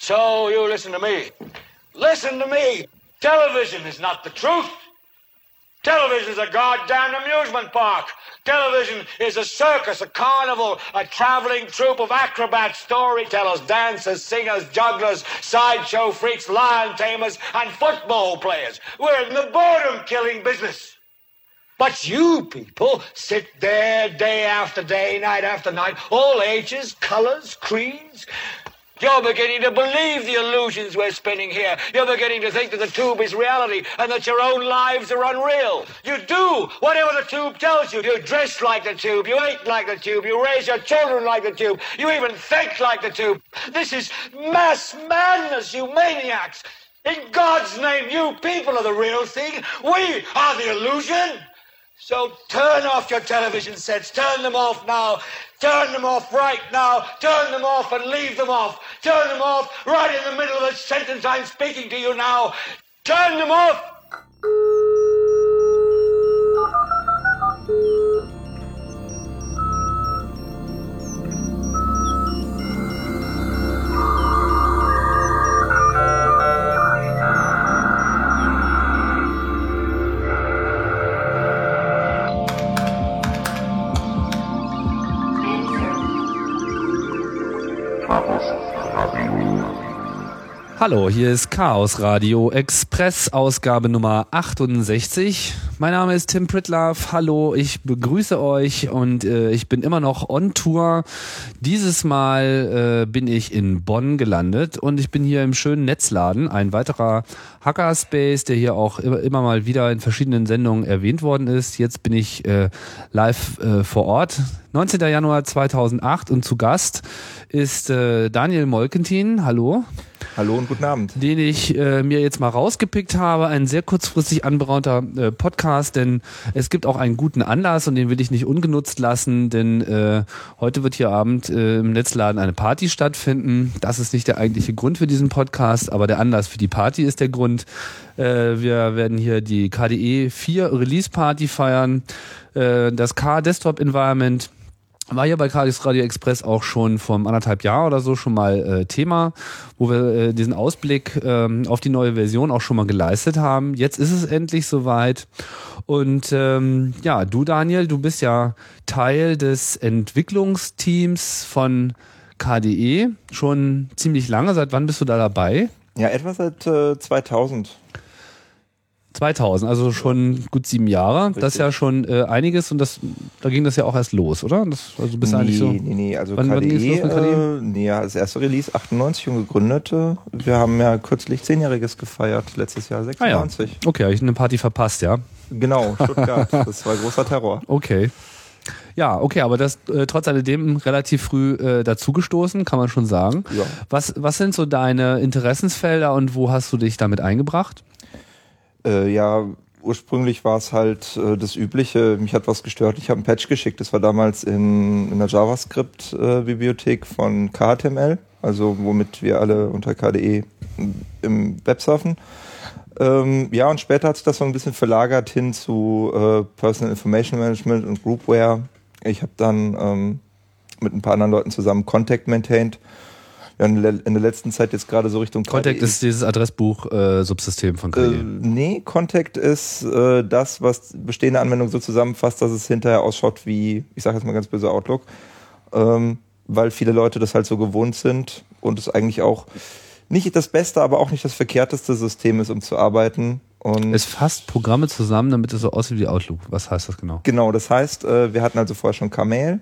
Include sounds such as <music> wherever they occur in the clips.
So you listen to me. Listen to me. Television is not the truth. Television is a goddamn amusement park. Television is a circus, a carnival, a traveling troupe of acrobats, storytellers, dancers, singers, jugglers, sideshow freaks, lion tamers, and football players. We're in the boredom killing business. But you people sit there day after day, night after night, all ages, colors, creeds. You're beginning to believe the illusions we're spinning here. You're beginning to think that the tube is reality and that your own lives are unreal. You do whatever the tube tells you. You dress like the tube. You eat like the tube. You raise your children like the tube. You even think like the tube. This is mass madness, you maniacs. In God's name, you people are the real thing. We are the illusion. So turn off your television sets. Turn them off now. Turn them off right now. Turn them off and leave them off. Turn them off right in the middle of the sentence I'm speaking to you now. Turn them off. Hallo, hier ist Chaos Radio Express Ausgabe Nummer 68. Mein Name ist Tim Pritlaff. Hallo, ich begrüße euch und äh, ich bin immer noch on Tour. Dieses Mal äh, bin ich in Bonn gelandet und ich bin hier im schönen Netzladen, ein weiterer Hackerspace, der hier auch immer, immer mal wieder in verschiedenen Sendungen erwähnt worden ist. Jetzt bin ich äh, live äh, vor Ort. 19. Januar 2008 und zu Gast ist äh, Daniel Molkentin. Hallo. Hallo und guten Abend. Den ich äh, mir jetzt mal rausgepickt habe. Ein sehr kurzfristig anberaunter äh, Podcast, denn es gibt auch einen guten Anlass und den will ich nicht ungenutzt lassen, denn äh, heute wird hier Abend äh, im Netzladen eine Party stattfinden. Das ist nicht der eigentliche Grund für diesen Podcast, aber der Anlass für die Party ist der Grund. Äh, wir werden hier die KDE 4 Release Party feiern, äh, das K Desktop Environment war hier bei Kradis Radio Express auch schon vor anderthalb Jahr oder so schon mal äh, Thema, wo wir äh, diesen Ausblick ähm, auf die neue Version auch schon mal geleistet haben. Jetzt ist es endlich soweit. Und ähm, ja, du Daniel, du bist ja Teil des Entwicklungsteams von KDE schon ziemlich lange. Seit wann bist du da dabei? Ja, etwa seit äh, 2000. 2000, also schon gut sieben Jahre. Richtig. Das ist ja schon äh, einiges und das, da ging das ja auch erst los, oder? Das, also bist nee, eigentlich so. Nee, nee, also wann, KDE, wann KDE? Äh, nee, ja, das erste Release 98 und gegründet. Äh, wir haben ja kürzlich zehnjähriges gefeiert, letztes Jahr 96. Ah, ja. Okay, habe ich eine Party verpasst, ja? Genau, <laughs> Stuttgart. das war großer Terror. Okay. Ja, okay, aber das äh, trotz alledem relativ früh äh, dazugestoßen, kann man schon sagen. Ja. Was, was sind so deine Interessensfelder und wo hast du dich damit eingebracht? Äh, ja, ursprünglich war es halt äh, das Übliche. Mich hat was gestört. Ich habe ein Patch geschickt. Das war damals in, in der JavaScript-Bibliothek von KTML, also womit wir alle unter KDE im Web surfen. Ähm, ja, und später hat sich das so ein bisschen verlagert hin zu äh, Personal Information Management und Groupware. Ich habe dann ähm, mit ein paar anderen Leuten zusammen Contact maintained in, der letzten Zeit jetzt gerade so Richtung Contact ist dieses Adressbuch-Subsystem äh, von KDE. Äh, nee, Contact ist äh, das, was bestehende Anwendungen so zusammenfasst, dass es hinterher ausschaut wie, ich sage jetzt mal ganz böse Outlook, ähm, weil viele Leute das halt so gewohnt sind und es eigentlich auch nicht das beste, aber auch nicht das verkehrteste System ist, um zu arbeiten. Und es fasst Programme zusammen, damit es so aussieht wie Outlook. Was heißt das genau? Genau, das heißt, äh, wir hatten also vorher schon Kmail,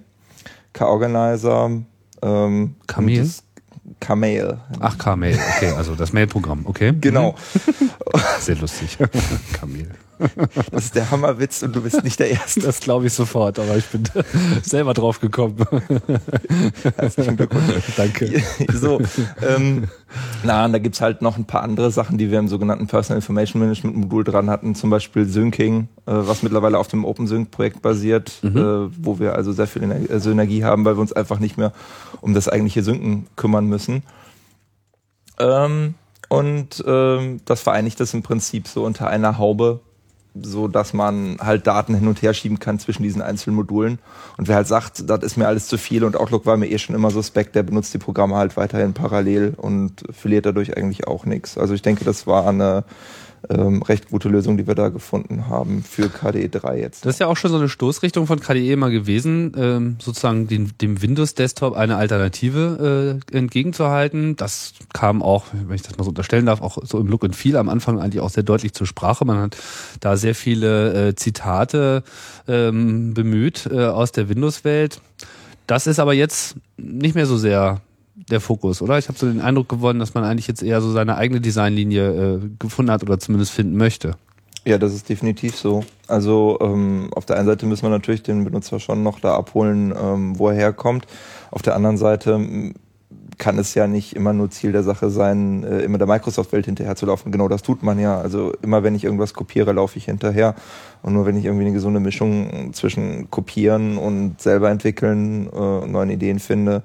K-Organizer, ähm, Kamel? Kmail. Ach, Kmail, okay, also das Mailprogramm, okay. Genau. Mhm. <laughs> Sehr lustig. <laughs> Kmail. <laughs> Das ist der Hammerwitz und du bist nicht der Erste. Das glaube ich sofort, aber ich bin <laughs> selber drauf gekommen. <laughs> Herzlichen Glückwunsch. Danke. So, ähm, na, und da gibt's halt noch ein paar andere Sachen, die wir im sogenannten Personal Information Management Modul dran hatten, zum Beispiel Syncing, äh, was mittlerweile auf dem OpenSync-Projekt basiert, mhm. äh, wo wir also sehr viel äh, Synergie haben, weil wir uns einfach nicht mehr um das eigentliche Synken kümmern müssen. Ähm, und ähm, das vereinigt das im Prinzip so unter einer Haube so dass man halt Daten hin und her schieben kann zwischen diesen einzelnen Modulen. Und wer halt sagt, das ist mir alles zu viel und Outlook war mir eh schon immer suspekt, der benutzt die Programme halt weiterhin parallel und verliert dadurch eigentlich auch nichts. Also ich denke, das war eine ähm, recht gute Lösung, die wir da gefunden haben für KDE 3 jetzt. Das ist ja auch schon so eine Stoßrichtung von KDE mal gewesen, ähm, sozusagen den, dem Windows-Desktop eine Alternative äh, entgegenzuhalten. Das kam auch, wenn ich das mal so unterstellen darf, auch so im Look and Feel am Anfang eigentlich auch sehr deutlich zur Sprache. Man hat da sehr viele äh, Zitate ähm, bemüht äh, aus der Windows-Welt. Das ist aber jetzt nicht mehr so sehr der Fokus, oder? Ich habe so den Eindruck gewonnen, dass man eigentlich jetzt eher so seine eigene Designlinie äh, gefunden hat oder zumindest finden möchte. Ja, das ist definitiv so. Also ähm, auf der einen Seite müssen wir natürlich den Benutzer schon noch da abholen, ähm, wo er herkommt. Auf der anderen Seite kann es ja nicht immer nur Ziel der Sache sein, äh, immer der Microsoft-Welt hinterherzulaufen. Genau das tut man ja. Also immer wenn ich irgendwas kopiere, laufe ich hinterher. Und nur wenn ich irgendwie eine gesunde Mischung zwischen kopieren und selber entwickeln, äh, neuen Ideen finde,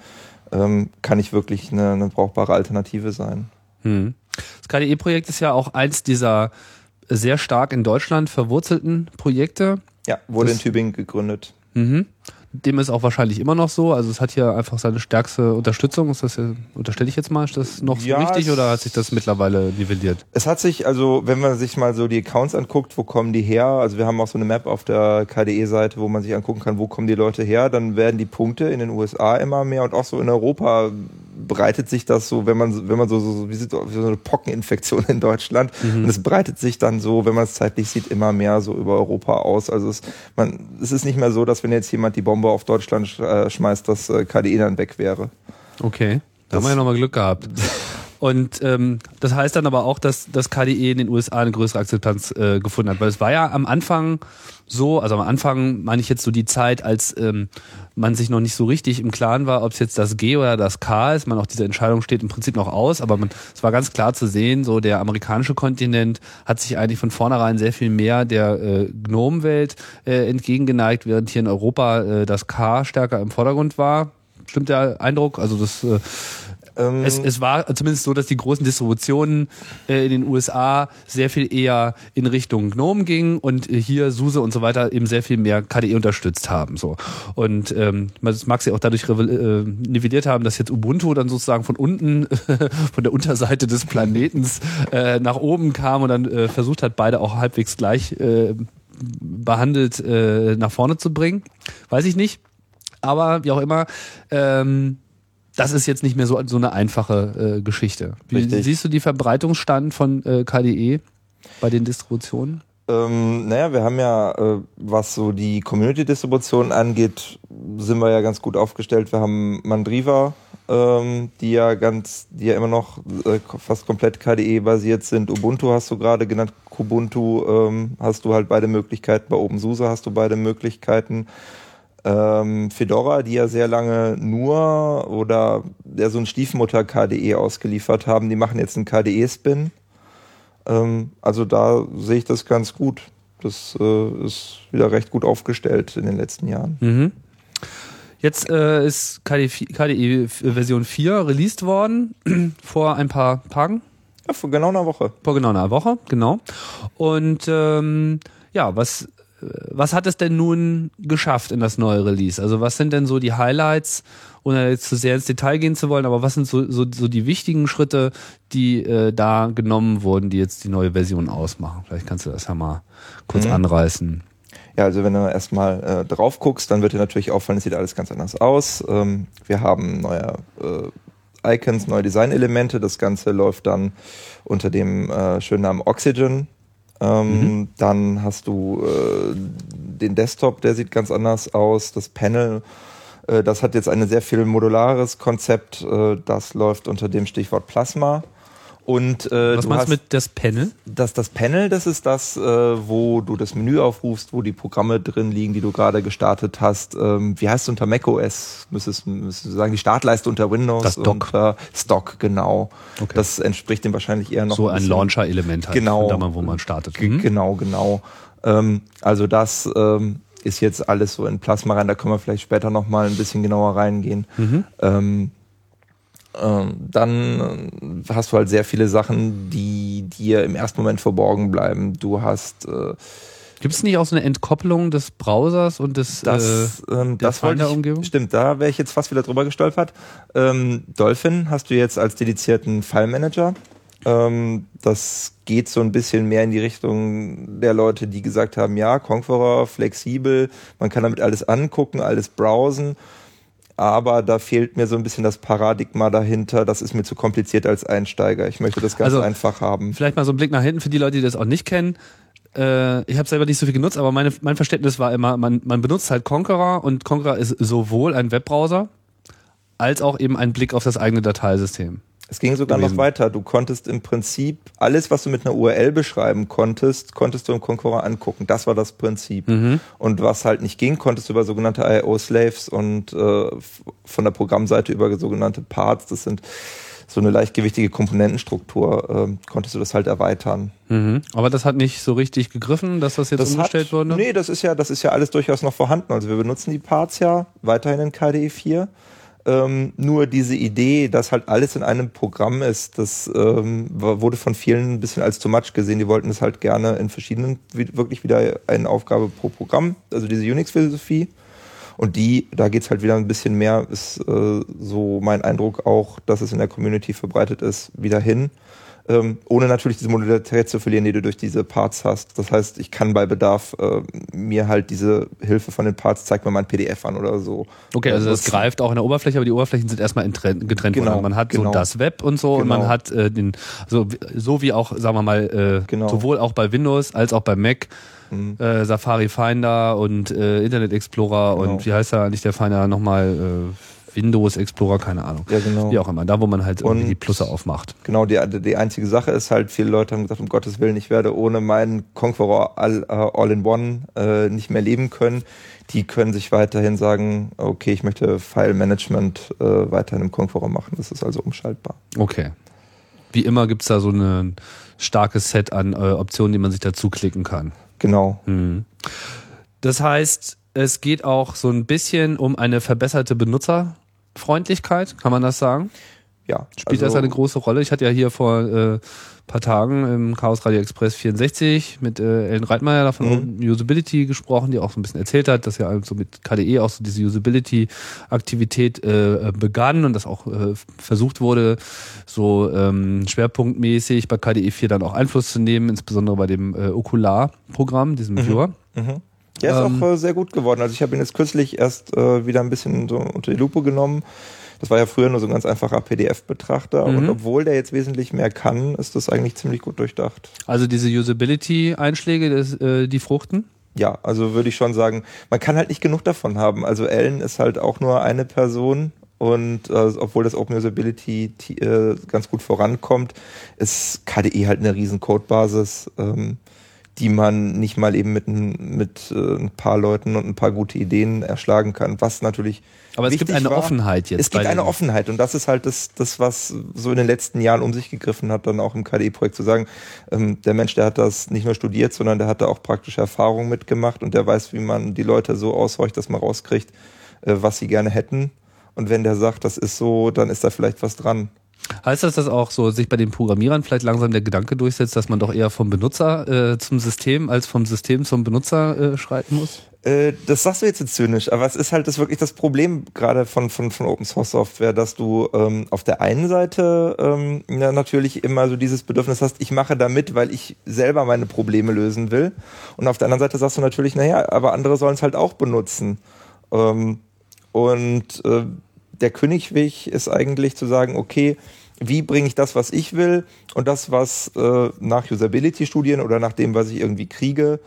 ähm, kann ich wirklich eine, eine brauchbare Alternative sein. Hm. Das KDE-Projekt ist ja auch eins dieser sehr stark in Deutschland verwurzelten Projekte. Ja, wurde das, in Tübingen gegründet. Mhm dem ist auch wahrscheinlich immer noch so. Also es hat hier einfach seine stärkste Unterstützung. Ist das unterstelle ich jetzt mal, ist das noch ja, so richtig oder hat sich das mittlerweile nivelliert? Es hat sich, also wenn man sich mal so die Accounts anguckt, wo kommen die her? Also wir haben auch so eine Map auf der KDE-Seite, wo man sich angucken kann, wo kommen die Leute her. Dann werden die Punkte in den USA immer mehr und auch so in Europa breitet sich das so, wenn man, wenn man so, so, wie, so eine Pockeninfektion in Deutschland. Mhm. Und es breitet sich dann so, wenn man es zeitlich sieht, immer mehr so über Europa aus. Also es, man, es ist nicht mehr so, dass wenn jetzt jemand die Bombe auf Deutschland äh, schmeißt, dass äh, KDE dann weg wäre. Okay. Da haben wir ja nochmal Glück gehabt. <laughs> Und ähm, das heißt dann aber auch, dass das KDE in den USA eine größere Akzeptanz äh, gefunden hat. Weil es war ja am Anfang so, also am Anfang meine ich jetzt so die Zeit, als ähm, man sich noch nicht so richtig im Klaren war, ob es jetzt das G oder das K ist. Man auch diese Entscheidung steht im Prinzip noch aus, aber man, es war ganz klar zu sehen, so der amerikanische Kontinent hat sich eigentlich von vornherein sehr viel mehr der äh, Gnome-Welt äh, entgegengeneigt, während hier in Europa äh, das K stärker im Vordergrund war. Stimmt der Eindruck? Also das äh, ähm es, es war zumindest so, dass die großen Distributionen äh, in den USA sehr viel eher in Richtung GNOME gingen und äh, hier SUSE und so weiter eben sehr viel mehr KDE unterstützt haben. So und ähm, das mag sie auch dadurch äh, nivelliert haben, dass jetzt Ubuntu dann sozusagen von unten, <laughs> von der Unterseite des Planetens äh, nach oben kam und dann äh, versucht hat, beide auch halbwegs gleich äh, behandelt äh, nach vorne zu bringen. Weiß ich nicht. Aber wie auch immer, ähm, das ist jetzt nicht mehr so, so eine einfache äh, Geschichte. Wie Richtig. siehst du die Verbreitungsstand von äh, KDE bei den Distributionen? Ähm, naja, wir haben ja, äh, was so die Community-Distribution angeht, sind wir ja ganz gut aufgestellt. Wir haben Mandriva, ähm, die ja ganz, die ja immer noch äh, fast komplett KDE-basiert sind. Ubuntu hast du gerade genannt, Kubuntu ähm, hast du halt beide Möglichkeiten. Bei OpenSUSE hast du beide Möglichkeiten ähm, Fedora, die ja sehr lange nur oder ja, so ein Stiefmutter KDE ausgeliefert haben, die machen jetzt einen KDE-Spin. Ähm, also da sehe ich das ganz gut. Das äh, ist wieder recht gut aufgestellt in den letzten Jahren. Mhm. Jetzt äh, ist KDE, KDE Version 4 released worden <clears throat> vor ein paar Tagen. Ja, vor genau einer Woche. Vor genau einer Woche, genau. Und ähm, ja, was was hat es denn nun geschafft in das neue Release? Also was sind denn so die Highlights, ohne jetzt zu sehr ins Detail gehen zu wollen, aber was sind so, so, so die wichtigen Schritte, die äh, da genommen wurden, die jetzt die neue Version ausmachen? Vielleicht kannst du das ja mal kurz mhm. anreißen. Ja, also wenn du erstmal äh, drauf guckst, dann wird dir natürlich auffallen, es sieht alles ganz anders aus. Ähm, wir haben neue äh, Icons, neue Designelemente. Das Ganze läuft dann unter dem äh, schönen Namen Oxygen. Ähm, mhm. Dann hast du äh, den Desktop, der sieht ganz anders aus. Das Panel, äh, das hat jetzt ein sehr viel modulares Konzept. Äh, das läuft unter dem Stichwort Plasma. Und, äh, Was meinst du mit das Panel? Das, das Panel, das ist das, äh, wo du das Menü aufrufst, wo die Programme drin liegen, die du gerade gestartet hast. Ähm, wie heißt es unter macOS? Müsstest, müsstest du sagen, die Startleiste unter Windows. Das Dock. Unter Stock, genau. Okay. Das entspricht dem wahrscheinlich eher noch. So ein, ein Launcher-Element halt. Genau. Da, wo man startet. Mhm. Genau, genau. Ähm, also das ähm, ist jetzt alles so in Plasma rein. Da können wir vielleicht später nochmal ein bisschen genauer reingehen. Mhm. Ähm, dann hast du halt sehr viele Sachen, die dir im ersten Moment verborgen bleiben. Du hast äh, Gibt es nicht auch so eine Entkopplung des Browsers und des Das, äh, ähm, der das Finder-Umgebung? ich, stimmt, da wäre ich jetzt fast wieder drüber gestolpert. Ähm, Dolphin hast du jetzt als dedizierten File-Manager. Ähm, das geht so ein bisschen mehr in die Richtung der Leute, die gesagt haben, ja, Conqueror, flexibel, man kann damit alles angucken, alles browsen. Aber da fehlt mir so ein bisschen das Paradigma dahinter. Das ist mir zu kompliziert als Einsteiger. Ich möchte das ganz Also, einfach haben. Vielleicht mal so ein Blick nach hinten für die Leute, die das auch nicht kennen. Äh, ich habe selber nicht so viel genutzt, aber meine, mein Verständnis war immer, man, man benutzt halt Conqueror und Conqueror ist sowohl ein Webbrowser als auch eben ein Blick auf das eigene Dateisystem. Es ging sogar gewesen. noch weiter. Du konntest im Prinzip alles, was du mit einer URL beschreiben konntest, konntest du im Konkurrent angucken. Das war das Prinzip. Und was halt nicht ging, konntest du über sogenannte IO-Slaves und äh, von der Programmseite über sogenannte Parts, das sind so eine leichtgewichtige Komponentenstruktur, ähm, konntest du das halt erweitern. Mhm. Aber das hat nicht so richtig gegriffen, dass das jetzt Das umgestellt hat, wurde? Nee, das ist ja, das ist ja alles durchaus noch vorhanden. Also wir benutzen die Parts ja weiterhin in KDE 4. Ähm, nur diese Idee, dass halt alles in einem Programm ist, das ähm, wurde von vielen ein bisschen als too much gesehen. Die wollten es halt gerne in verschiedenen, wirklich wieder eine Aufgabe pro Programm, also diese Unix-Philosophie. Und die, da geht's halt wieder ein bisschen mehr, ist äh, so mein Eindruck auch, dass es in der Community verbreitet ist, wieder hin. Ähm, ohne natürlich diese Modularität zu verlieren, die du durch diese Parts hast. Das heißt, ich kann bei Bedarf äh, mir halt diese Hilfe von den Parts, zeig mir mal ein PDF an oder so. Okay, also das greift auch in der Oberfläche, aber die Oberflächen sind erstmal getrennt, Genau, voneinander. Man hat genau. so das Web und so und Genau. man hat äh, den, so, so wie auch, sagen wir mal, äh, Genau. sowohl auch bei Windows als auch bei Mac, Mhm. äh, Safari Finder und äh, Internet Explorer Genau. und wie heißt da eigentlich der Finder nochmal? Äh, Windows Explorer, keine Ahnung. Ja, genau. Wie auch immer, da wo man halt irgendwie Und- die Plusse aufmacht. Genau, die, die einzige Sache ist halt, viele Leute haben gesagt, um Gottes Willen, ich werde ohne meinen Conqueror All, äh, All-in-One äh, nicht mehr leben können. Die können sich weiterhin sagen, okay, ich möchte File-Management äh, weiterhin im Conqueror machen. Das ist also umschaltbar. Okay. Wie immer gibt's da so ein starkes Set an äh, Optionen, die man sich dazu klicken kann. Genau. Mhm. Das heißt, es geht auch so ein bisschen um eine verbesserte Benutzerfreundlichkeit, kann man das sagen? Ja. Spielt das eine große Rolle? Ich hatte ja hier vor äh, paar Tagen im Chaos Radio Express 64 mit äh, Ellen Reitmeier davon Mhm. Usability gesprochen, die auch so ein bisschen erzählt hat, dass ja also mit KDE auch so diese Usability-Aktivität äh, begann und das auch äh, versucht wurde, so ähm, schwerpunktmäßig bei KDE 4 dann auch Einfluss zu nehmen, insbesondere bei dem äh, Okular-Programm, diesem Viewer. Der ist Ähm, auch äh, sehr gut geworden. Also ich habe ihn jetzt kürzlich erst äh, wieder ein bisschen so unter die Lupe genommen. Das war ja früher nur so ein ganz einfacher PDF-Betrachter. Mhm. Und obwohl der jetzt wesentlich mehr kann, ist das eigentlich ziemlich gut durchdacht. Also diese Usability-Einschläge, äh, die fruchten? Ja, also würde ich schon sagen, man kann halt nicht genug davon haben. Also Ellen ist halt auch nur eine Person und äh, obwohl das Open Usability äh, ganz gut vorankommt, ist KDE halt eine riesen Codebasis, ähm, die man nicht mal eben mit, ein- mit äh, ein paar Leuten und ein paar gute Ideen erschlagen kann, was natürlich Aber es gibt eine war. Offenheit jetzt Es gibt eine Offenheit und das ist halt das, das, was so in den letzten Jahren um sich gegriffen hat, dann auch im KDE-Projekt zu sagen, ähm, der Mensch, der hat das nicht nur studiert, sondern der hat da auch praktische Erfahrungen mitgemacht und der weiß, wie man die Leute so aushorcht, dass man rauskriegt, äh, was sie gerne hätten. Und wenn der sagt, das ist so, dann ist da vielleicht was dran. Heißt das, dass auch so sich bei den Programmierern vielleicht langsam der Gedanke durchsetzt, dass man doch eher vom Benutzer äh, zum System als vom System zum Benutzer äh, schreiten muss? Äh, das sagst du jetzt jetzt zynisch, aber es ist halt das wirklich das Problem gerade von, von, von Open Source Software, dass du ähm, auf der einen Seite ähm, ja, natürlich immer so dieses Bedürfnis hast, ich mache da mit, weil ich selber meine Probleme lösen will. Und auf der anderen Seite sagst du natürlich, naja, aber andere sollen es halt auch benutzen. Ähm, und äh, der Königweg ist eigentlich zu sagen, okay, wie bringe ich das, was ich will und das, was äh, nach Usability-Studien oder nach dem, was ich irgendwie kriege,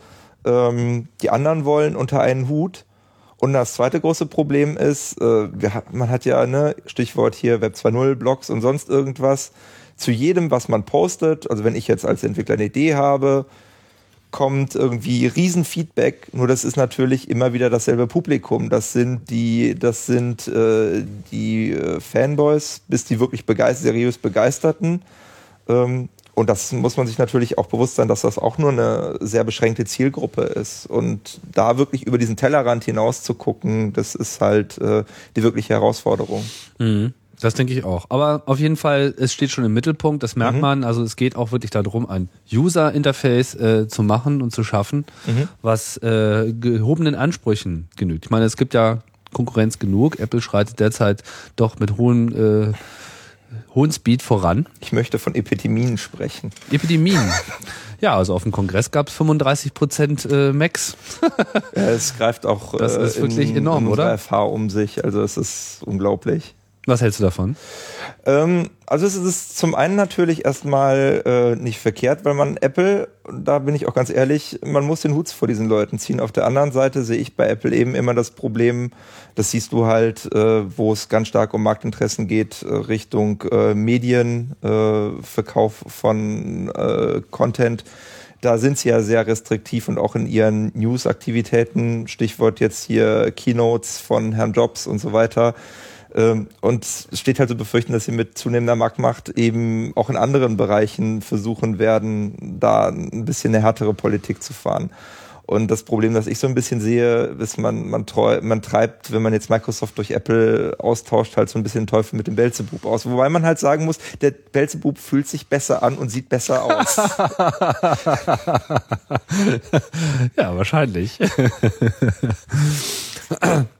ähm, die anderen wollen, unter einen Hut. Und das zweite große Problem ist, äh, man hat ja, ne, Stichwort hier Web 2.0, Blogs und sonst irgendwas, zu jedem, was man postet, also wenn ich jetzt als Entwickler eine Idee habe, kommt irgendwie Riesenfeedback, nur das ist natürlich immer wieder dasselbe Publikum. Das sind die, das sind äh, die äh, Fanboys, bis die wirklich begeistert, seriös begeisterten. Ähm, und das muss man sich natürlich auch bewusst sein, dass das auch nur eine sehr beschränkte Zielgruppe ist. Und da wirklich über diesen Tellerrand hinaus zu gucken, das ist halt äh, die wirkliche Herausforderung. Das denke ich auch. Aber auf jeden Fall, es steht schon im Mittelpunkt, das merkt man. Also es geht auch wirklich darum, ein User-Interface äh, zu machen und zu schaffen, was äh, gehobenen Ansprüchen genügt. Ich meine, es gibt ja Konkurrenz genug. Apple schreitet derzeit doch mit hohen, äh, hohen Speed voran. Ich möchte von Epidemien sprechen. Epidemien. <laughs> Ja, also auf dem Kongress gab es 35 Prozent äh, Macs. Ja, es greift auch Das ist wirklich enorm, in oder? FH um sich. Also es ist unglaublich. Was hältst du davon? Ähm, also es ist zum einen natürlich erstmal äh, nicht verkehrt, weil man Apple, da bin ich auch ganz ehrlich, man muss den Hut vor diesen Leuten ziehen. Auf der anderen Seite sehe ich bei Apple eben immer das Problem, das siehst du halt, äh, wo es ganz stark um Marktinteressen geht, äh, Richtung äh, Medien, äh, Verkauf von äh, Content. Da sind sie ja sehr restriktiv und auch in ihren News-Aktivitäten, Stichwort jetzt hier Keynotes von Herrn Jobs und so weiter. Ähm, Und es steht halt zu befürchten, dass sie mit zunehmender Marktmacht eben auch in anderen Bereichen versuchen werden, da ein bisschen eine härtere Politik zu fahren. Und das Problem, das ich so ein bisschen sehe, ist, man, man, treu, man treibt, wenn man jetzt Microsoft durch Apple austauscht, halt so ein bisschen den Teufel mit dem Belzebub aus. Wobei man halt sagen muss, der Belzebub fühlt sich besser an und sieht besser aus. <laughs> Ja, wahrscheinlich. <laughs>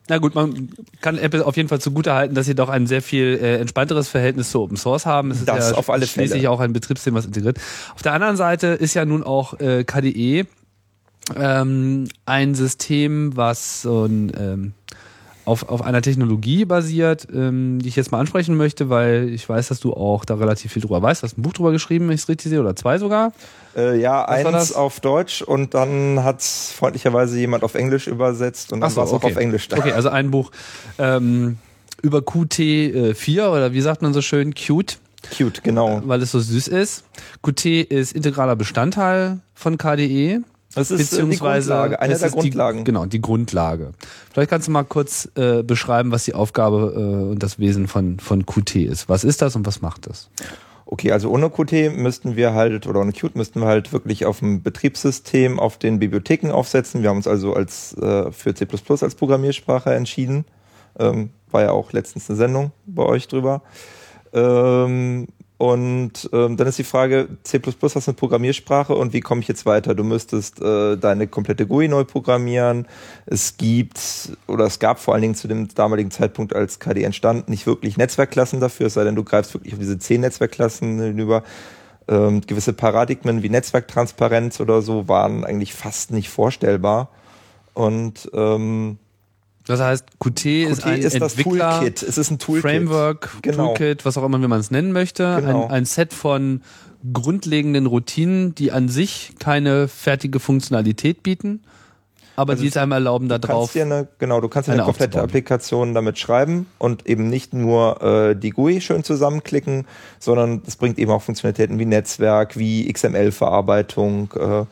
Na gut, man kann Apple auf jeden Fall zugutehalten, dass sie doch ein sehr viel äh, entspannteres Verhältnis zu Open Source haben. Es ist Das ja auf alle schließlich Fälle. auch ein Betriebssystem, was integriert. Auf der anderen Seite ist ja nun auch äh, KDE ähm, ein System, was so ein, ähm, auf, auf einer Technologie basiert, ähm, die ich jetzt mal ansprechen möchte, weil ich weiß, dass du auch da relativ viel drüber weißt. Du hast ein Buch drüber geschrieben, wenn ich es richtig sehe, oder zwei sogar. äh, ja, Was war das? eins auf Deutsch und dann hat's freundlicherweise jemand auf Englisch übersetzt und dann so, war's auch okay. auf Englisch da. Okay, also ein Buch ähm, über QT4 oder wie sagt man so schön, Qt, Cute, genau. weil es so süß ist. Qt ist integraler Bestandteil von KDE. Das ist äh, die beziehungsweise Grundlage, eine der ist die- Grundlagen. genau, die Grundlage. Vielleicht kannst du mal kurz äh, beschreiben, was die Aufgabe äh, und das Wesen von, von Qt ist. Was ist das und was macht das? Okay, also ohne Qt müssten wir halt, oder ohne Qt müssten wir halt wirklich auf dem Betriebssystem, auf den Bibliotheken aufsetzen. Wir haben uns also als äh, für C++ als Programmiersprache entschieden. Ähm, war ja auch letztens eine Sendung bei euch drüber. Ähm, und ähm, dann ist die Frage, C++ hast eine Programmiersprache und wie komme ich jetzt weiter? Du müsstest äh, deine komplette GUI neu programmieren. Es gibt, oder es gab vor allen Dingen zu dem damaligen Zeitpunkt, als KDE entstand, nicht wirklich Netzwerkklassen dafür, es sei denn, du greifst wirklich auf diese zehn Netzwerkklassen hinüber. Ähm, gewisse Paradigmen wie Netzwerktransparenz oder so waren eigentlich fast nicht vorstellbar. Und ähm, Das heißt, Qt, ist Qt ein ist das Entwickler, Toolkit. Es ist ein Toolkit. Framework, Genau. Toolkit, was auch immer wie man es nennen möchte. Genau. Ein, ein Set von grundlegenden Routinen, die an sich keine fertige Funktionalität bieten, aber die es einem erlauben, da Du drauf. eine, genau, du kannst eine, eine komplette aufzubauen. Applikation damit schreiben und eben nicht nur äh, die GUI schön zusammenklicken, sondern es bringt eben auch Funktionalitäten wie Netzwerk, wie XML-Verarbeitung äh,